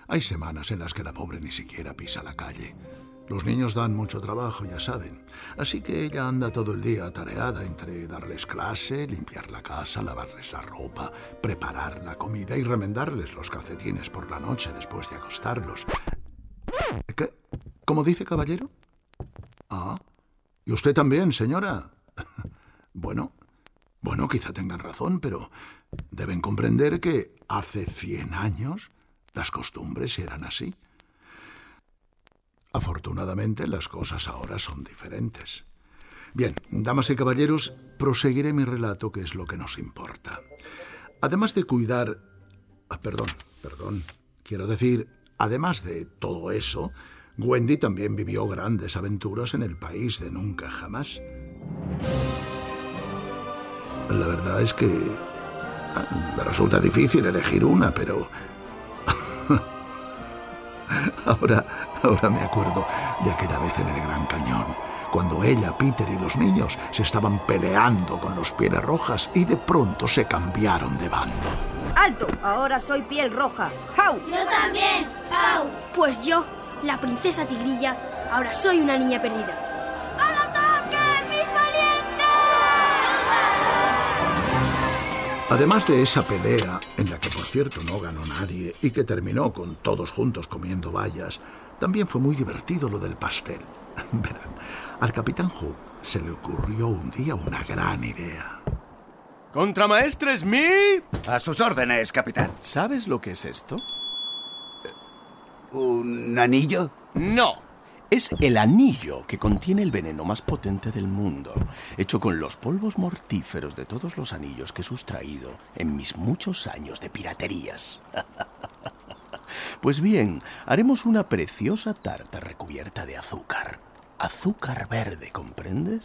Hay semanas en las que la pobre ni siquiera pisa la calle. Los niños dan mucho trabajo, ya saben. Así que ella anda todo el día atareada entre darles clase, limpiar la casa, lavarles la ropa, preparar la comida y remendarles los calcetines por la noche después de acostarlos. ¿Qué? ¿Cómo dice, caballero? Ah, ¿y usted también, señora? Bueno, bueno, quizá tengan razón, pero deben comprender que hace 100 años las costumbres eran así. Afortunadamente las cosas ahora son diferentes. Bien, damas y caballeros, proseguiré mi relato, que es lo que nos importa. Además de cuidar... ah, perdón, perdón. Quiero decir, además de todo eso, Wendy también vivió grandes aventuras en el país de nunca jamás. La verdad es que ah, me resulta difícil elegir una, pero ahora, ahora me acuerdo de aquella vez en el Gran Cañón, cuando ella, Peter y los niños se estaban peleando con los pieles rojas y de pronto se cambiaron de bando.
¡Alto! Ahora soy piel roja. ¡Jau!
Yo también, Pau.
Pues yo, la princesa tigrilla, ahora soy una niña perdida.
¡Al ataque, mis valientes!
Además de esa pelea, en la que por cierto no ganó nadie y que terminó con todos juntos comiendo bayas, también fue muy divertido lo del pastel. Verán, al capitán Hook se le ocurrió un día una gran idea.
¡Contramaestre Smith!
A sus órdenes, capitán.
¿Sabes lo que es esto?
¿Un anillo?
No. Es el anillo que contiene el veneno más potente del mundo, hecho con los polvos mortíferos de todos los anillos que he sustraído en mis muchos años de piraterías. Pues bien, haremos una preciosa tarta recubierta de azúcar. Azúcar verde, ¿comprendes?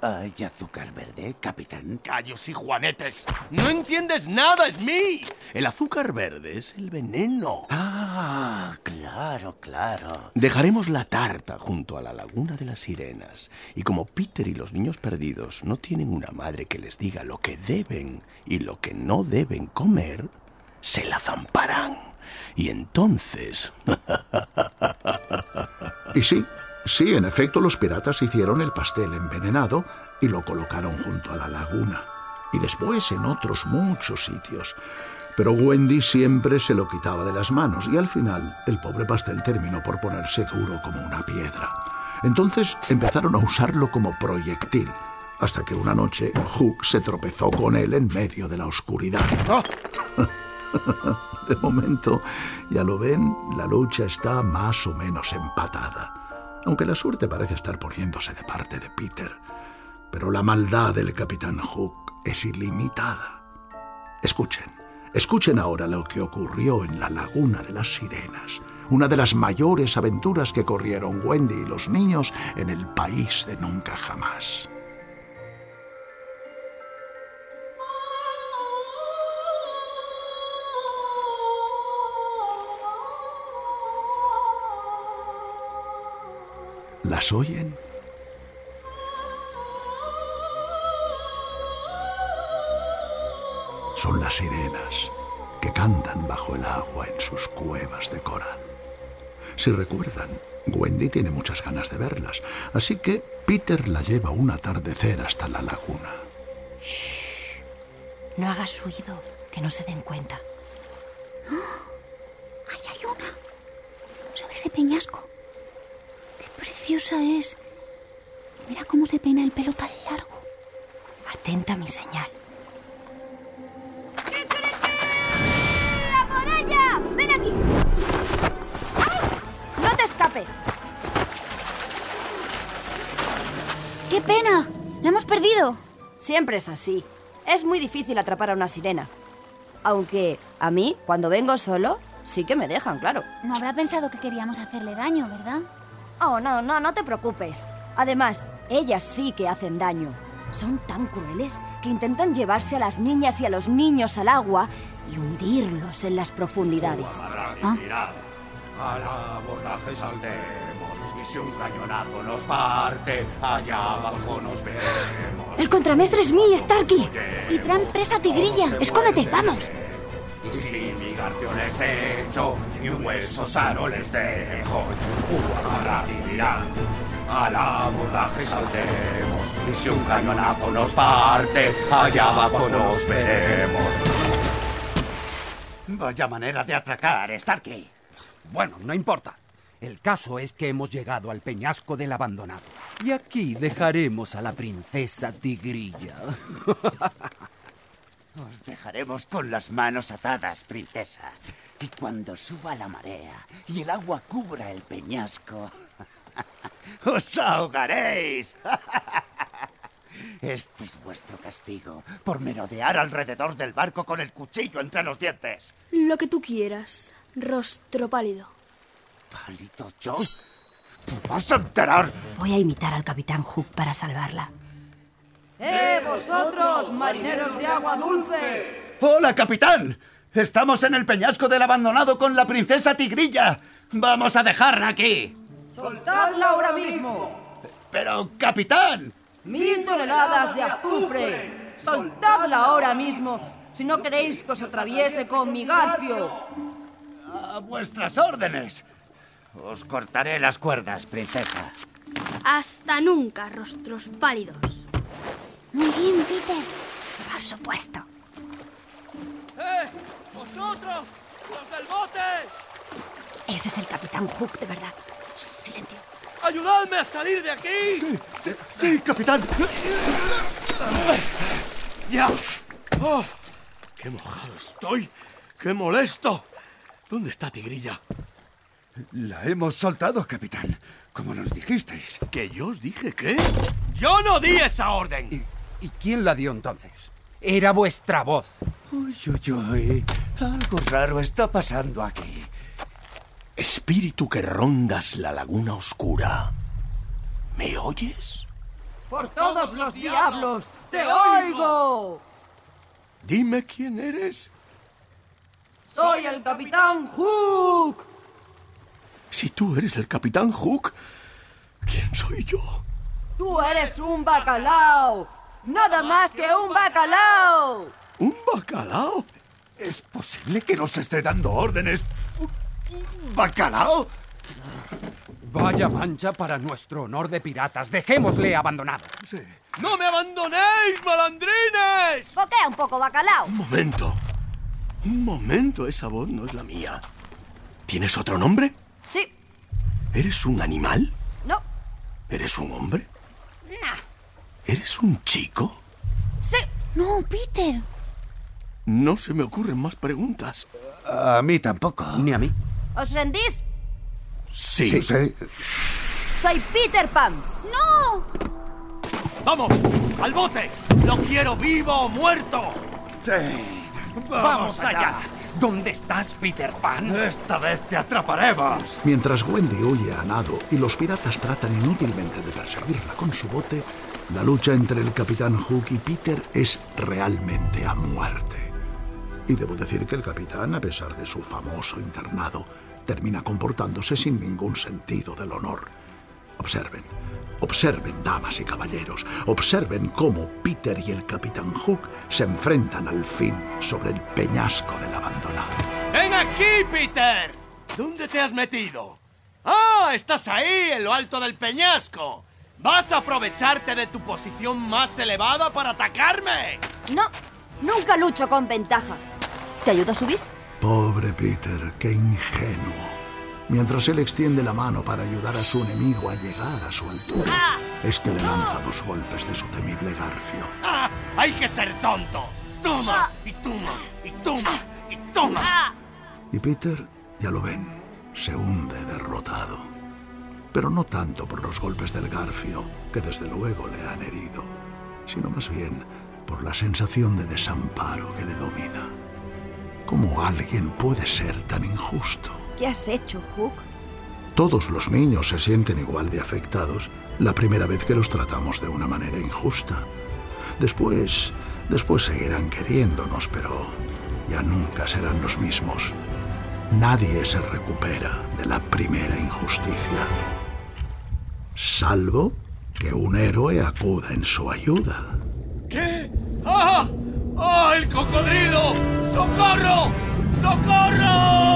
¿Hay azúcar verde, capitán?
¡Callos y juanetes! ¡No entiendes nada, Smith! El azúcar verde es el veneno.
Ah, claro, claro.
Dejaremos la tarta junto a la laguna de las sirenas. Y como Peter y los niños perdidos no tienen una madre que les diga lo que deben y lo que no deben comer, se la zamparán. Y entonces...
y sí, Sí, en efecto, los piratas hicieron el pastel envenenado y lo colocaron junto a la laguna. Y después en otros muchos sitios. Pero Wendy siempre se lo quitaba de las manos y al final el pobre pastel terminó por ponerse duro como una piedra. Entonces empezaron a usarlo como proyectil, hasta que una noche Hook se tropezó con él en medio de la oscuridad. de momento, ya lo ven, la lucha está más o menos empatada aunque la suerte parece estar poniéndose de parte de Peter. Pero la maldad del capitán Hook es ilimitada. Escuchen, escuchen ahora lo que ocurrió en la laguna de las sirenas, una de las mayores aventuras que corrieron Wendy y los niños en el país de nunca jamás. ¿Las oyen? Son las sirenas que cantan bajo el agua en sus cuevas de coral. Si recuerdan, Wendy tiene muchas ganas de verlas, así que Peter la lleva un atardecer hasta la laguna.
Shh. No hagas ruido, que no se den cuenta.
¡Oh! ¡Ahí hay una! Sobre ese peñasco preciosa es. Mira cómo se peina el pelo tan largo.
Atenta a mi señal.
¡A por ella! ¡Ven aquí! ¡No te escapes!
¡Qué pena! ¡La hemos perdido!
Siempre es así. Es muy difícil atrapar a una sirena. Aunque a mí, cuando vengo solo, sí que me dejan, claro.
No habrá pensado que queríamos hacerle daño, ¿verdad?
Oh, no, no, no te preocupes. Además, ellas sí que hacen daño. Son tan crueles que intentan llevarse a las niñas y a los niños al agua y hundirlos en las profundidades.
¿Ah? Al abordaje saldremos y si un cañonazo nos parte, allá abajo nos veremos.
¡El contramestre es mí, Starky!
¡Y traen presa tigrilla! ¡Escóndete, vamos!
Y si mi garfio les hecho y un hueso sano les dejo, Guadalajara vivirán. Al abordaje saltemos y si un cañonazo nos parte, allá abajo nos veremos.
Vaya manera de atracar, Starkey.
Bueno, no importa. El caso es que hemos llegado al peñasco del abandonado. Y aquí dejaremos a la princesa tigrilla.
Os dejaremos con las manos atadas, princesa. Y cuando suba la marea y el agua cubra el peñasco, os ahogaréis. Este es vuestro castigo por merodear alrededor del barco con el cuchillo entre los dientes.
Lo que tú quieras, rostro pálido.
¿Pálido yo? ¡Tú vas a enterar!
Voy a imitar al capitán Hook para salvarla.
¡Eh, vosotros, marineros de agua dulce!
¡Hola, capitán! Estamos en el peñasco del abandonado con la princesa Tigrilla. Vamos a dejarla aquí.
¡Soltadla ahora mismo!
Pero, capitán.
Mil toneladas de azufre. Soltadla ahora mismo, si no queréis que os atraviese con mi garfio.
A vuestras órdenes. Os cortaré las cuerdas, princesa.
Hasta nunca, rostros pálidos.
Muy bien, Peter.
Por supuesto.
¡Eh! ¡Vosotros! ¡Los del bote!
Ese es el capitán Hook, de verdad. Silencio.
¡Ayudadme a salir de aquí!
Sí, sí, sí capitán.
¡Ya! ¡Oh! ¡Qué mojado estoy! ¡Qué molesto! ¿Dónde está Tigrilla?
La hemos soltado, capitán, como nos dijisteis.
¿Que yo os dije qué? ¡Yo no di esa orden!
¿Y, ¿y quién la dio entonces? Era vuestra voz.
Uy, uy, uy. Algo raro está pasando aquí.
Espíritu que rondas la laguna oscura. ¿Me oyes?
Por todos los diablos, te oigo.
Dime quién eres.
Soy el capitán Hook.
Si tú eres el capitán Hook, ¿quién soy yo?
Tú eres un bacalao. Nada más que un bacalao.
¿Un bacalao?
¿Es posible que nos esté dando órdenes? ¿Un bacalao?
Vaya mancha para nuestro honor de piratas. Dejémosle abandonado.
¡No me abandonéis, malandrines!
Boquea un poco, bacalao.
Un momento. Un momento, esa voz no es la mía. ¿Tienes otro nombre?
Sí.
¿Eres un animal?
No.
¿Eres un hombre? ¿Eres un chico?
Sí.
No, Peter.
No se me ocurren más preguntas.
A mí tampoco.
Ni a mí.
¿Os rendís?
Sí.
Sí, sí.
Soy Peter Pan.
¡No!
¡Vamos! ¡Al bote! ¡Lo quiero vivo o muerto!
Sí.
Vamos, allá. ¿Dónde estás, Peter Pan?
Esta vez te atraparemos.
Mientras Wendy huye a nado y los piratas tratan inútilmente de perseguirla con su bote, la lucha entre el capitán Hook y Peter es realmente a muerte. Y debo decir que el capitán, a pesar de su famoso internado, termina comportándose sin ningún sentido del honor. Observen, observen, damas y caballeros, observen cómo Peter y el capitán Hook se enfrentan al fin sobre el peñasco del abandonado.
¡Ven aquí, Peter! ¿Dónde te has metido? ¡Ah! ¡Estás ahí, en lo alto del peñasco! ¿Vas a aprovecharte de tu posición más elevada para atacarme?
No, nunca lucho con ventaja. ¿Te ayudo a subir?
Pobre Peter, qué ingenuo. Mientras él extiende la mano para ayudar a su enemigo a llegar a su altura, este le lanza dos golpes de su temible garfio.
¡Ah! ¡Hay que ser tonto! ¡Toma! ¡Y toma! ¡Y toma! ¡Y toma!
Y Peter, ya lo ven, se hunde derrotado. Pero no tanto por los golpes del garfio, que desde luego le han herido, sino más bien por la sensación de desamparo que le domina. ¿Cómo alguien puede ser tan injusto?
¿Qué has hecho, Hook?
Todos los niños se sienten igual de afectados la primera vez que los tratamos de una manera injusta. Después, después seguirán queriéndonos, pero ya nunca serán los mismos. Nadie se recupera de la primera injusticia, salvo que un héroe acuda en su ayuda.
¿Qué? ¡Ah! ¡Ah! ¡El cocodrilo! ¡Socorro! ¡Socorro!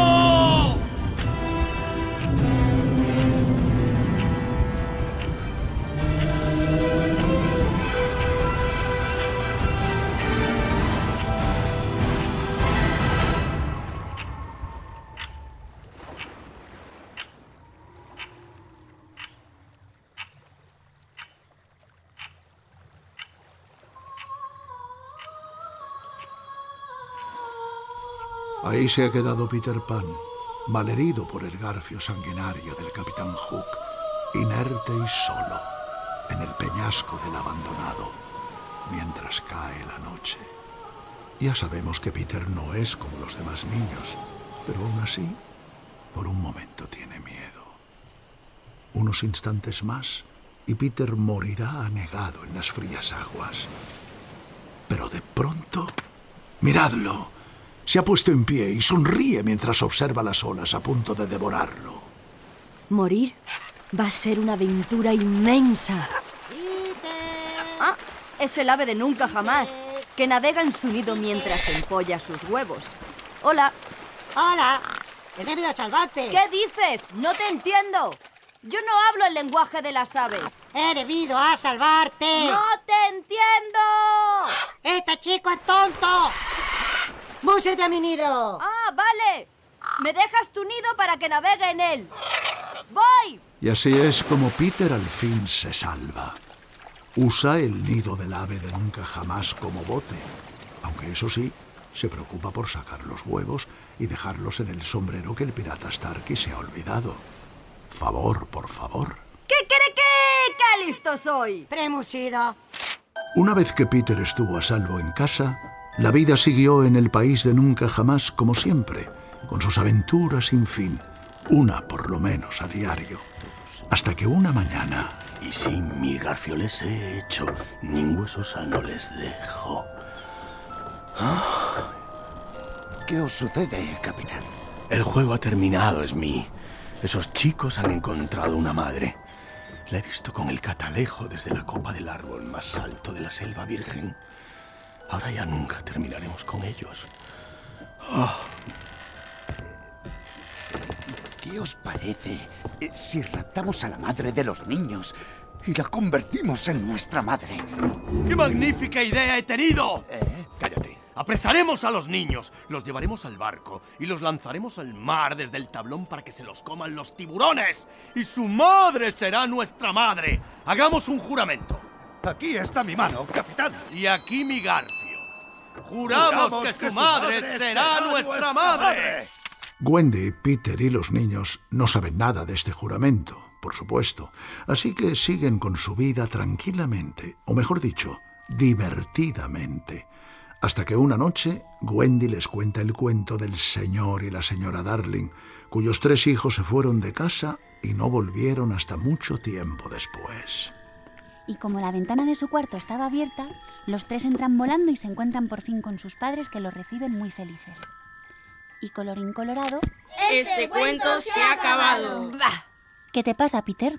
Ahí se ha quedado Peter Pan, malherido por el garfio sanguinario del capitán Hook, inerte y solo, en el peñasco del abandonado, mientras cae la noche. Ya sabemos que Peter no es como los demás niños, pero aún así, por un momento tiene miedo. Unos instantes más y Peter morirá anegado en las frías aguas. Pero de pronto, miradlo, se ha puesto en pie y sonríe mientras observa las olas a punto de devorarlo.
Morir va a ser una aventura inmensa. Ah, es el ave de nunca jamás, que navega en su nido mientras empolla sus huevos. Hola.
Hola. He debido a salvarte.
¿Qué dices? No te entiendo. Yo no hablo el lenguaje de las aves.
He debido a salvarte.
¡No te entiendo!
Este chico es tonto. ¡Músete a mi nido!
Ah, vale. Me dejas tu nido para que navegue en él. ¡Voy!
Y así es como Peter al fin se salva. Usa el nido del ave de nunca jamás como bote, aunque eso sí, se preocupa por sacar los huevos y dejarlos en el sombrero que el pirata Starkey se ha olvidado. Favor, por favor.
¿Qué quiere que? ¡Qué listo soy!
Premusido.
Una vez que Peter estuvo a salvo en casa, la vida siguió en el país de nunca jamás como siempre, con sus aventuras sin fin, una por lo menos a diario, hasta que una mañana...
Y si mi garfio les he hecho, ningún hueso sano les dejo.
¿Qué os sucede, capitán?
El juego ha terminado, Smee. Esos chicos han encontrado una madre. La he visto con el catalejo desde la copa del árbol más alto de la selva virgen. Ahora ya nunca terminaremos con ellos. Ah.
¿Qué os parece eh, si raptamos a la madre de los niños y la convertimos en nuestra madre?
¡Qué magnífica idea he tenido!
¿Eh?
Cállate. Apresaremos a los niños, los llevaremos al barco y los lanzaremos al mar desde el tablón para que se los coman los tiburones. Y su madre será nuestra madre. Hagamos un juramento.
Aquí está mi mano, capitán.
Y aquí mi garfio. Juramos, que, su madre, será, nuestra madre.
Wendy, Peter y los niños no saben nada de este juramento, por supuesto, así que siguen con su vida tranquilamente, o mejor dicho, divertidamente, hasta que una noche Wendy les cuenta el cuento del señor y la señora Darling, cuyos tres hijos se fueron de casa y no volvieron hasta mucho tiempo después.
Y como la ventana de su cuarto estaba abierta, los tres entran volando y se encuentran por fin con sus padres que los reciben muy felices. Y colorín colorado...
Este cuento se ha acabado.
Bah,
¿Qué te pasa, Peter?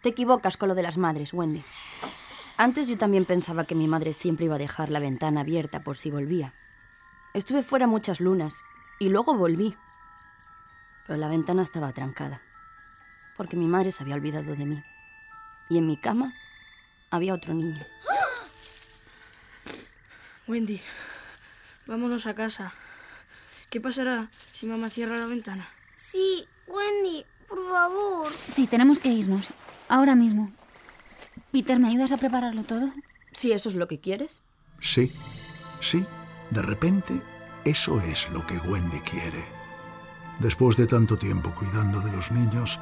Te equivocas con lo de las madres, Wendy. Antes yo también pensaba que mi madre siempre iba a dejar la ventana abierta por si volvía. Estuve fuera muchas lunas y luego volví. Pero la ventana estaba trancada, porque mi madre se había olvidado de mí. Y en mi cama había otro niño.
Wendy, vámonos a casa. ¿Qué pasará si mamá cierra la ventana?
Sí, Wendy, por favor.
Sí, tenemos que irnos. Ahora mismo. Peter, ¿me ayudas a prepararlo todo?
Si eso es lo que quieres.
Sí, sí, de repente eso es lo que Wendy quiere. Después de tanto tiempo cuidando de los niños,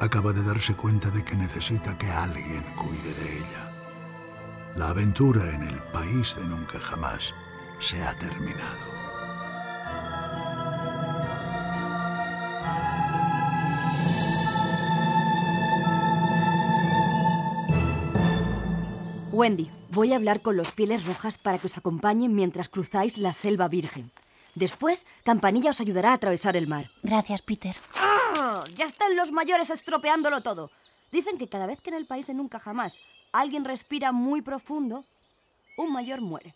acaba de darse cuenta de que necesita que alguien cuide de ella. La aventura en el país de nunca jamás se ha terminado.
Wendy, voy a hablar con los pieles rojas para que os acompañen mientras cruzáis la selva virgen. Después, Campanilla os ayudará a atravesar el mar.
Gracias, Peter.
¡Ah! Ya están los mayores estropeándolo todo. Dicen que cada vez que en el país de nunca jamás alguien respira muy profundo, un mayor muere.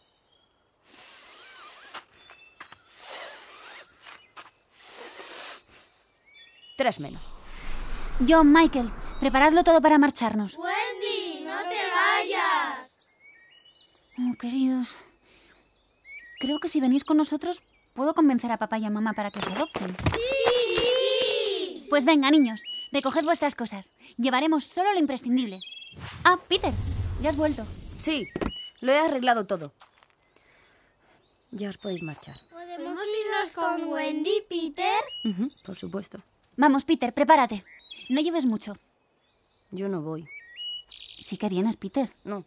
Tres menos.
John, Michael, preparadlo todo para marcharnos.
Wendy, no te vayas.
Oh, queridos. Creo que si venís con nosotros, puedo convencer a papá y a mamá para que os adopten.
Sí.
Pues venga, niños, recoged vuestras cosas. Llevaremos solo lo imprescindible. Ah, Peter, ya has vuelto.
Sí, lo he arreglado todo. Ya os podéis marchar.
¿Podemos irnos con Wendy, Peter?
Por supuesto.
Vamos, Peter, prepárate. No lleves mucho.
Yo no voy.
Sí que vienes, Peter.
No.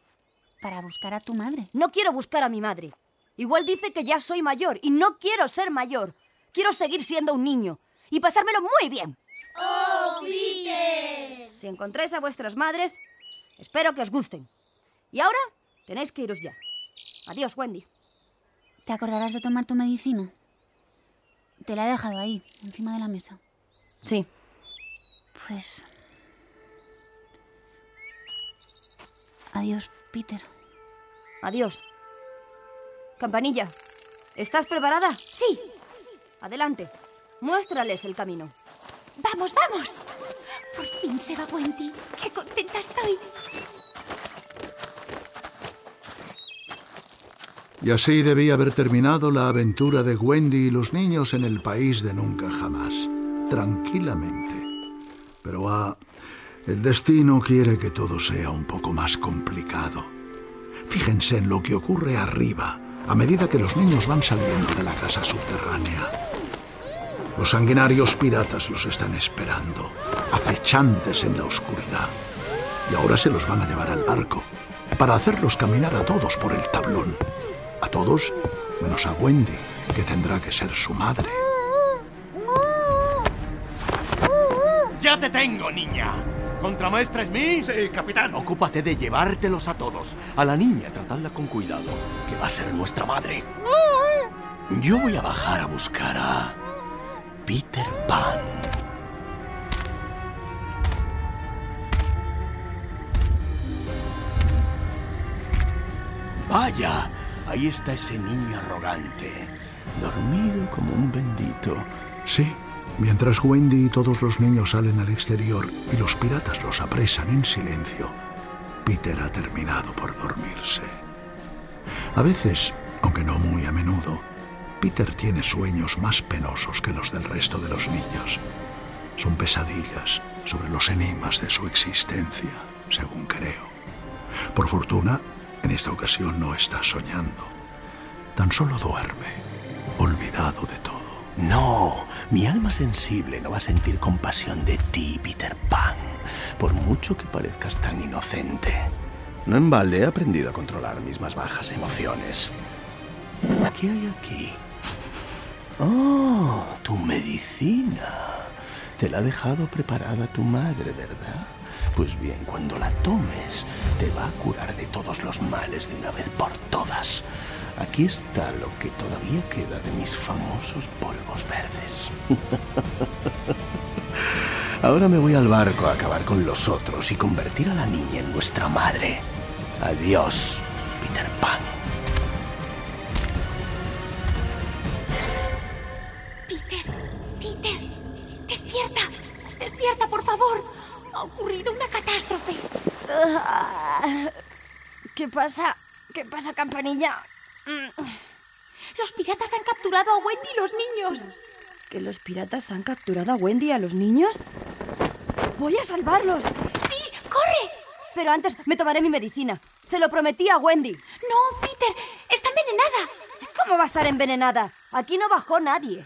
Para buscar a tu madre.
No quiero buscar a mi madre. Igual dice que ya soy mayor y no quiero ser mayor. Quiero seguir siendo un niño y pasármelo muy bien.
¡Oh, Peter!
Si encontráis a vuestras madres, espero que os gusten. Y ahora tenéis que iros ya. Adiós, Wendy.
¿Te acordarás de tomar tu medicina? Te la he dejado ahí, encima de la mesa.
Sí.
Pues... Adiós, Peter.
Adiós. Campanilla, ¿estás preparada?
Sí.
Adelante. Muéstrales el camino.
Vamos, vamos. Por fin se va Wendy. Qué contenta estoy.
Y así debía haber terminado la aventura de Wendy y los niños en el país de nunca jamás, tranquilamente. Pero ah, el destino quiere que todo sea un poco más complicado. Fíjense en lo que ocurre arriba, a medida que los niños van saliendo de la casa subterránea. Los sanguinarios piratas los están esperando, acechantes en la oscuridad. Y ahora se los van a llevar al barco, para hacerlos caminar a todos por el tablón. A todos, menos a Wendy, que tendrá que ser su madre.
ya te tengo, niña. ¿Contramaestre Smith?
Sí, capitán.
Ocúpate de llevártelos a todos. A la niña, tratadla con cuidado, que va a ser nuestra madre. Yo voy a bajar a buscar a Peter Pan. Vaya, ahí está ese niño arrogante, dormido como un bendito.
Sí, mientras Wendy y todos los niños salen al exterior y los piratas los apresan en silencio, Peter ha terminado por dormirse. A veces, aunque no muy a menudo, Peter tiene sueños más penosos que los del resto de los niños. Son pesadillas sobre los enigmas de su existencia, según creo. Por fortuna, en esta ocasión no está soñando. Tan solo duerme, olvidado de todo.
No, mi alma sensible no va a sentir compasión de ti, Peter Pan, por mucho que parezcas tan inocente. No en balde he aprendido a controlar mis más bajas emociones. ¿Qué hay aquí? Oh, tu medicina. Te la ha dejado preparada tu madre, ¿verdad? Pues bien, cuando la tomes, te va a curar de todos los males de una vez por todas. Aquí está lo que todavía queda de mis famosos polvos verdes. Ahora me voy al barco a acabar con los otros y convertir a la niña en nuestra madre. Adiós, Peter Pan.
Despierta, por favor. Ha ocurrido una catástrofe.
Ah, ¿Qué pasa? ¿Qué pasa, campanilla?
Los piratas han capturado a Wendy y los niños.
¿Que los piratas han capturado a Wendy y a los niños? ¡Voy a salvarlos!
¡Sí! ¡Corre!
Pero antes me tomaré mi medicina. Se lo prometí a Wendy.
No, Peter, está envenenada.
¿Cómo va a estar envenenada? Aquí no bajó nadie.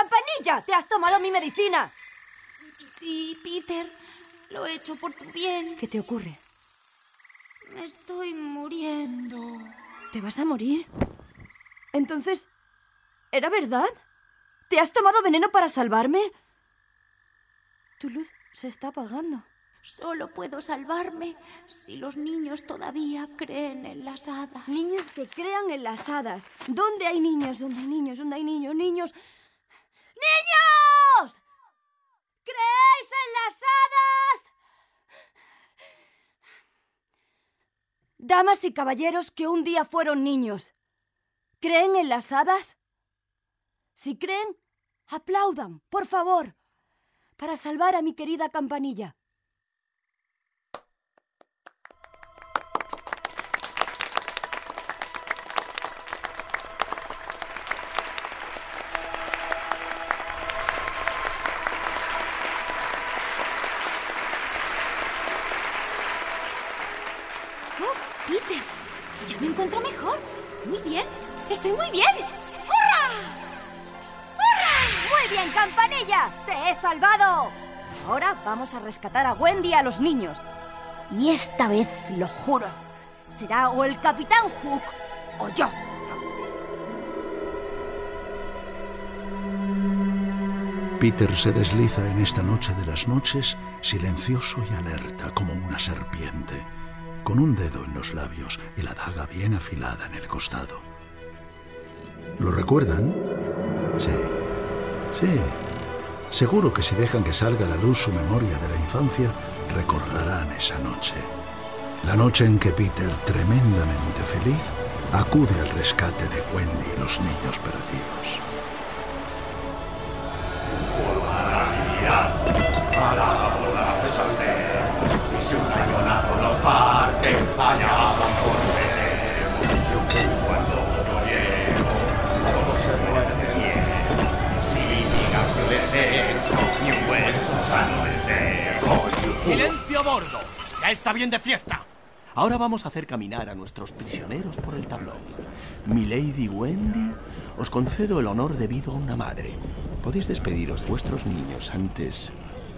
¡Campanilla! ¡Te has tomado mi medicina!
Sí, Peter, lo he hecho por tu bien.
¿Qué te ocurre?
Me estoy muriendo.
¿Te vas a morir? Entonces, ¿era verdad? ¿Te has tomado veneno para salvarme? Tu luz se está apagando.
Solo puedo salvarme si los niños todavía creen en las hadas.
Niños que crean en las hadas. ¿Dónde hay niños? ¿Dónde hay niños? ¿Dónde hay niños? Niños. ¡Niños! ¿Creéis en las hadas? Damas y caballeros que un día fueron niños. ¿Creen en las hadas? Si creen, aplaudan, por favor, para salvar a mi querida campanilla.
Oh, Peter, ya me encuentro mejor. Muy bien, estoy muy bien. ¡Hurra!
¡Muy bien, campanilla! ¡Te he salvado! Ahora vamos a rescatar a Wendy y a los niños. Y esta vez, lo juro, será o el Capitán Hook o yo.
Peter se desliza en esta noche de las noches, silencioso y alerta como una serpiente, con un dedo en los labios y la daga bien afilada en el costado. ¿Lo recuerdan? Sí, sí. Seguro que si dejan que salga a la luz su memoria de la infancia, recordarán esa noche. La noche en que Peter, tremendamente feliz, acude al rescate de Wendy y los niños perdidos.
Hueso sano les dejo.
¡Silencio a bordo! ¡Ya está bien de fiesta! Ahora vamos a hacer caminar a nuestros prisioneros por el tablón. Mi Lady Wendy, os concedo el honor debido a una madre. Podéis despediros de vuestros niños antes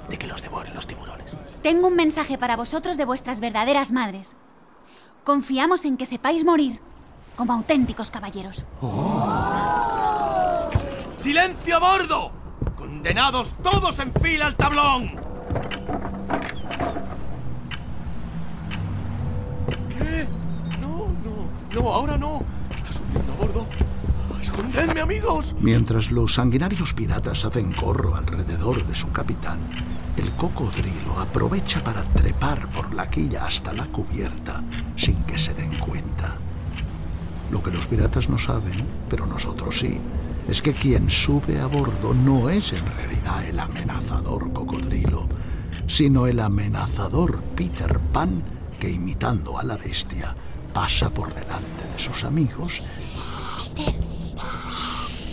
de que los devoren los tiburones.
Tengo un mensaje para vosotros de vuestras verdaderas madres. Confiamos en que sepáis morir como auténticos caballeros.
¡Silencio a bordo! Con ¡Condenados todos en fila al tablón! ¿Qué? No, no, no, ahora no. Está subiendo a bordo. ¡Escondedme, amigos!
Mientras los sanguinarios piratas hacen corro alrededor de su capitán, el cocodrilo aprovecha para trepar por la quilla hasta la cubierta sin que se den cuenta. Lo que los piratas no saben, pero nosotros sí, es que quien sube a bordo no es en realidad el amenazador cocodrilo, sino el amenazador Peter Pan que imitando a la bestia pasa por delante de sus amigos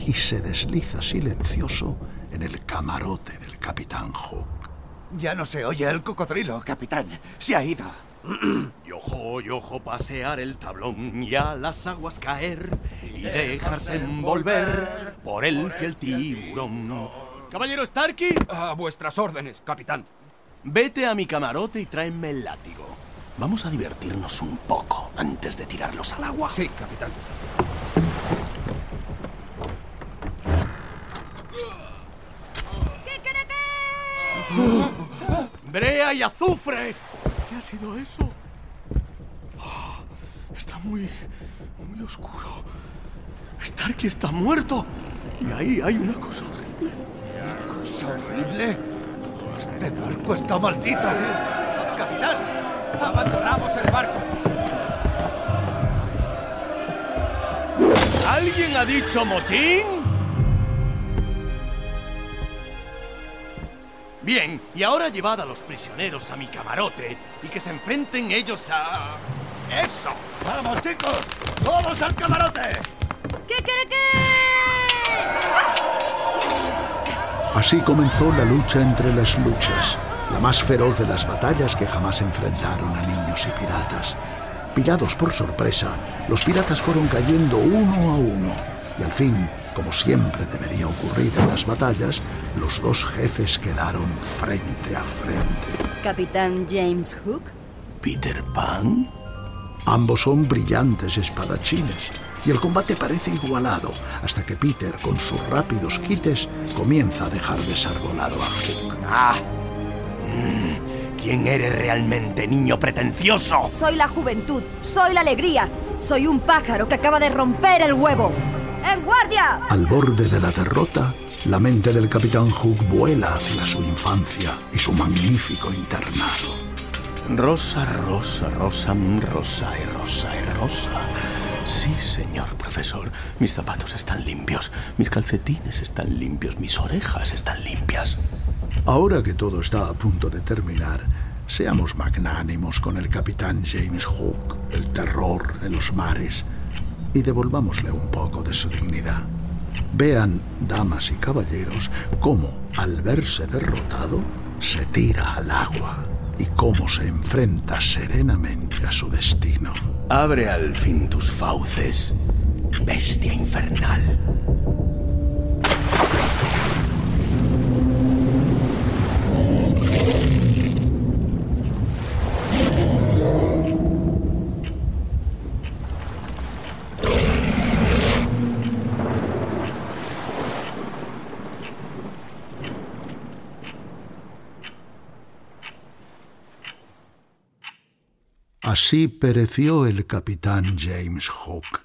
y se desliza silencioso en el camarote del capitán Hook.
Ya no se oye el cocodrilo, capitán. Se ha ido.
Y ojo, y ojo, pasear el tablón y a las aguas caer y dejarse envolver por el fiel tiburón. Caballero Starky.
A vuestras órdenes, capitán.
Vete a mi camarote y tráeme el látigo. Vamos a divertirnos un poco antes de tirarlos al agua.
Sí, capitán.
¡Brea y azufre! ¿Qué ha sido eso? Oh, está muy, muy oscuro. Starky está muerto. Y ahí hay una cosa horrible.
¿Cosa horrible? Este barco está maldito. Capitán, abandonamos el barco.
¿Alguien ha dicho motín? Bien, y ahora llevad a los prisioneros a mi camarote y que se enfrenten ellos a... ¡Eso!
¡Vamos, chicos! ¡Todos al camarote!
¿Qué quiere que?
Así comenzó la lucha entre las luchas, la más feroz de las batallas que jamás enfrentaron a niños y piratas. Pillados por sorpresa, los piratas fueron cayendo uno a uno y al fin, como siempre debería ocurrir en las batallas, los dos jefes quedaron frente a frente.
Capitán James Hook.
¿Peter Pan?
Ambos son brillantes espadachines y el combate parece igualado hasta que Peter, con sus rápidos quites, comienza a dejar desarbolado a Hook.
¡Ah! Mm, ¿Quién eres realmente, niño pretencioso?
Soy la juventud, soy la alegría, soy un pájaro que acaba de romper el huevo. ¡En guardia!
Al borde de la derrota, la mente del capitán Hook vuela hacia su infancia y su magnífico internado.
Rosa, rosa, rosa, mm, rosa y rosa y rosa. Sí, señor profesor. Mis zapatos están limpios, mis calcetines están limpios, mis orejas están limpias.
Ahora que todo está a punto de terminar, seamos magnánimos con el capitán James Hook, el terror de los mares, y devolvámosle un poco de su dignidad. Vean, damas y caballeros, cómo, al verse derrotado, se tira al agua y cómo se enfrenta serenamente a su destino.
Abre al fin tus fauces, bestia infernal.
Así pereció el capitán James Hook,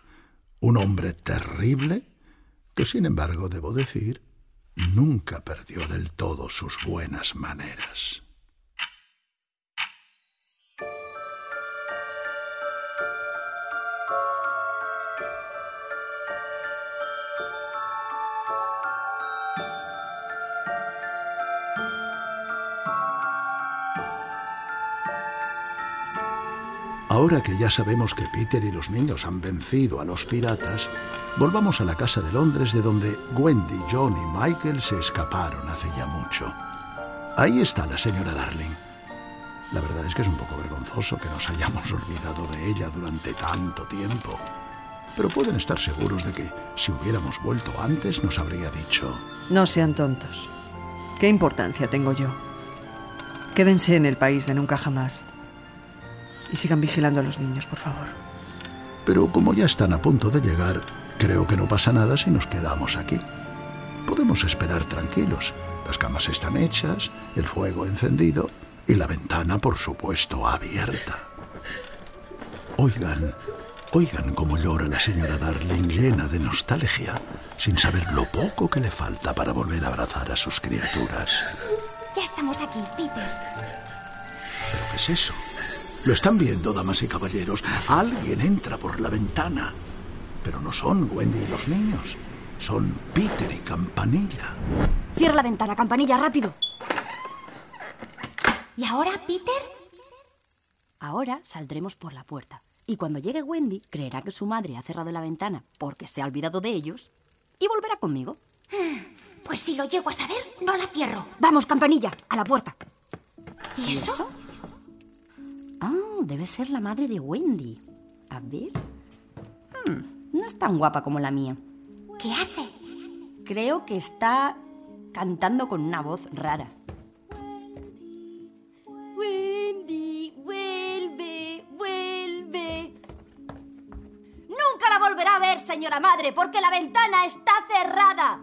un hombre terrible que, sin embargo, debo decir, nunca perdió del todo sus buenas maneras. Ahora que ya sabemos que Peter y los niños han vencido a los piratas, volvamos a la casa de Londres de donde Wendy, John y Michael se escaparon hace ya mucho. Ahí está la señora Darling. La verdad es que es un poco vergonzoso que nos hayamos olvidado de ella durante tanto tiempo. Pero pueden estar seguros de que si hubiéramos vuelto antes nos habría dicho...
No sean tontos. ¿Qué importancia tengo yo? Quédense en el país de nunca jamás. Y sigan vigilando a los niños, por favor.
Pero como ya están a punto de llegar, creo que no pasa nada si nos quedamos aquí. Podemos esperar tranquilos Las camas están hechas, el fuego encendido y la ventana, por supuesto, abierta. Oigan, oigan cómo llora la señora Darling llena de nostalgia, sin saber lo poco que le falta para volver a abrazar a sus criaturas.
Ya estamos aquí, Peter.
¿Pero qué es eso? Lo están viendo, damas y caballeros. Alguien entra por la ventana. Pero no son Wendy y los niños. Son Peter y Campanilla.
Cierra la ventana, campanilla, rápido.
¿Y ahora, Peter?
Ahora saldremos por la puerta. Y cuando llegue Wendy, creerá que su madre ha cerrado la ventana porque se ha olvidado de ellos y volverá conmigo.
Pues si lo llego a saber, no la cierro.
Vamos, campanilla, a la puerta.
¿Y eso?
Ah, debe ser la madre de Wendy. A ver. Hmm, no es tan guapa como la mía.
¿Qué hace?
Creo que está cantando con una voz rara. Wendy, vuelve, vuelve. Nunca la volverá a ver, señora madre, porque la ventana está cerrada.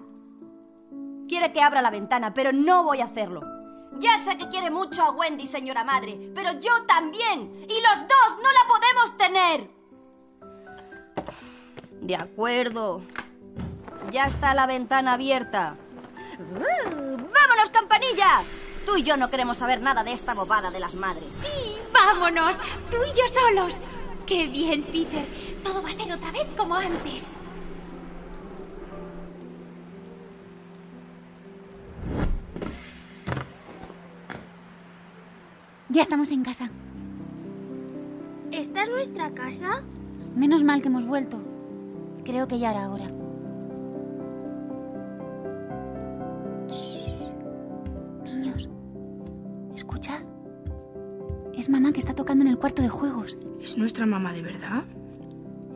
Quiere que abra la ventana, pero no voy a hacerlo. Ya sé que quiere mucho a Wendy, señora madre, pero yo también. Y los dos no la podemos tener. De acuerdo. Ya está la ventana abierta. ¡Uh! ¡Vámonos, campanilla! Tú y yo no queremos saber nada de esta bobada de las madres.
Sí, vámonos. Tú y yo solos. Qué bien, Peter. Todo va a ser otra vez como antes. Ya estamos en casa.
¿Esta es nuestra casa?
Menos mal que hemos vuelto. Creo que ya era hora. Shh. Niños, escuchad. Es mamá que está tocando en el cuarto de juegos.
¿Es nuestra mamá de verdad?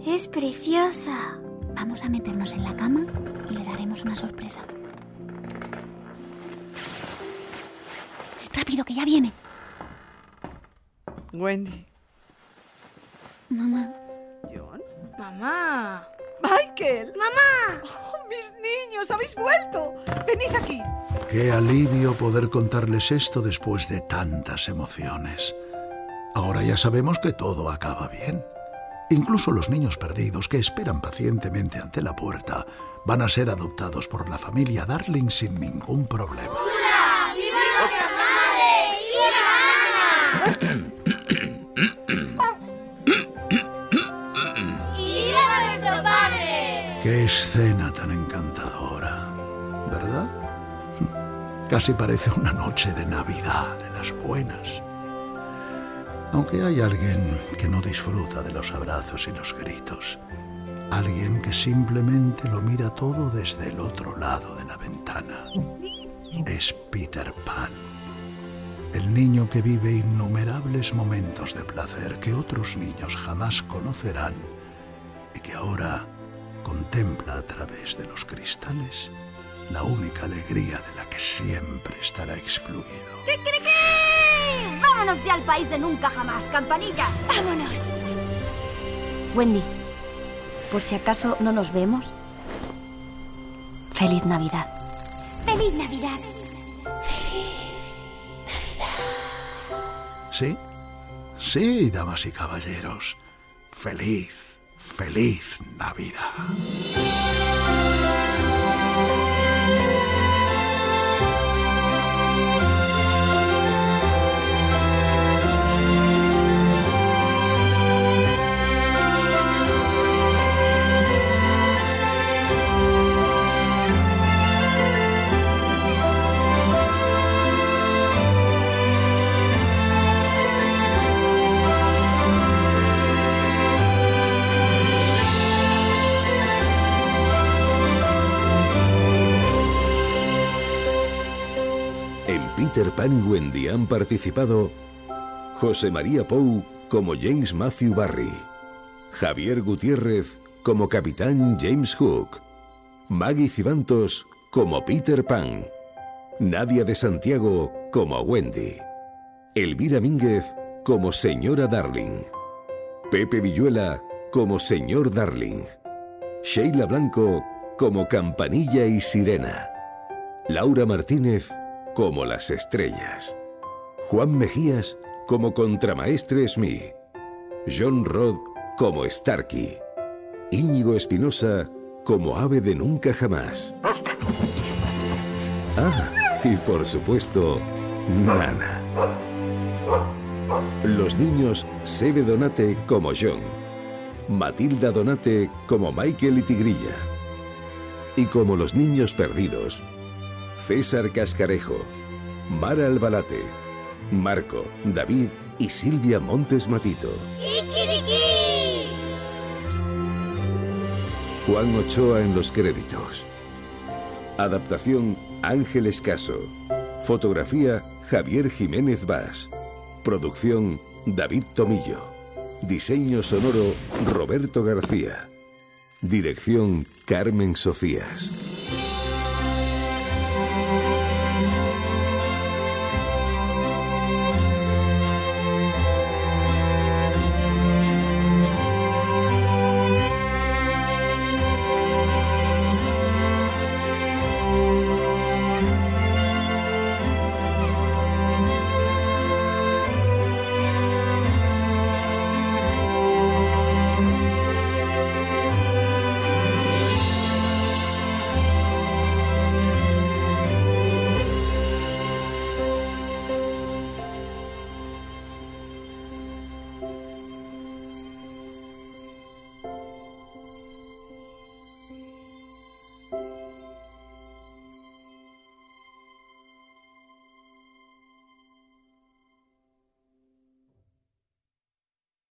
Es preciosa.
Vamos a meternos en la cama y le daremos una sorpresa. Rápido, que ya viene.
Wendy.
Mamá.
¿John?
Mamá.
¡Michael!
¡Mamá!
Oh, ¡Mis niños! ¡Habéis vuelto! ¡Venid aquí!
Qué alivio poder contarles esto después de tantas emociones. Ahora ya sabemos que todo acaba bien. Incluso los niños perdidos que esperan pacientemente ante la puerta van a ser adoptados por la familia Darling sin ningún problema.
¡Viva nuestra madre! ¡Viva Ana! ¡Y viva nuestro padre!
Qué escena tan encantadora, ¿verdad? Casi parece una noche de Navidad, de las buenas. Aunque hay alguien que no disfruta de los abrazos y los gritos. Alguien que simplemente lo mira todo desde el otro lado de la ventana. Es Peter Pan. El niño que vive innumerables momentos de placer que otros niños jamás conocerán y que ahora contempla a través de los cristales la única alegría de la que siempre estará excluido.
¡Kikiriki! ¡Vámonos ya al país de nunca jamás, campanilla!
¡Vámonos!
Wendy, por si acaso no nos vemos, feliz Navidad.
¡Feliz Navidad!
¿Sí? Sí, damas y caballeros. Feliz, feliz Navidad.
Peter Pan y Wendy han participado José María Pou como James Matthew Barry, Javier Gutiérrez como Capitán James Hook, Maggie Cibantos como Peter Pan, Nadia de Santiago como Wendy, Elvira Mínguez como Señora Darling, Pepe Villuela como Señor Darling, Sheila Blanco como Campanilla y Sirena. Laura Martínez como Las Estrellas. Juan Mejías como Contramaestre Smith. John Rod como Starkey. Íñigo Espinosa como Ave de Nunca Jamás. Ah, y por supuesto, Nana. Los niños Sebe Donate como John. Matilda Donate como Michael y Tigrilla. Y como los niños perdidos, César Cascarejo, Mara Albalate, Marco, David y Silvia Montes Matito.
¡Kikiriki!
Juan Ochoa en los créditos. Adaptación Ángel Escaso. Fotografía Javier Jiménez Vaz. Producción David Tomillo. Diseño sonoro Roberto García. Dirección Carmen Sofías.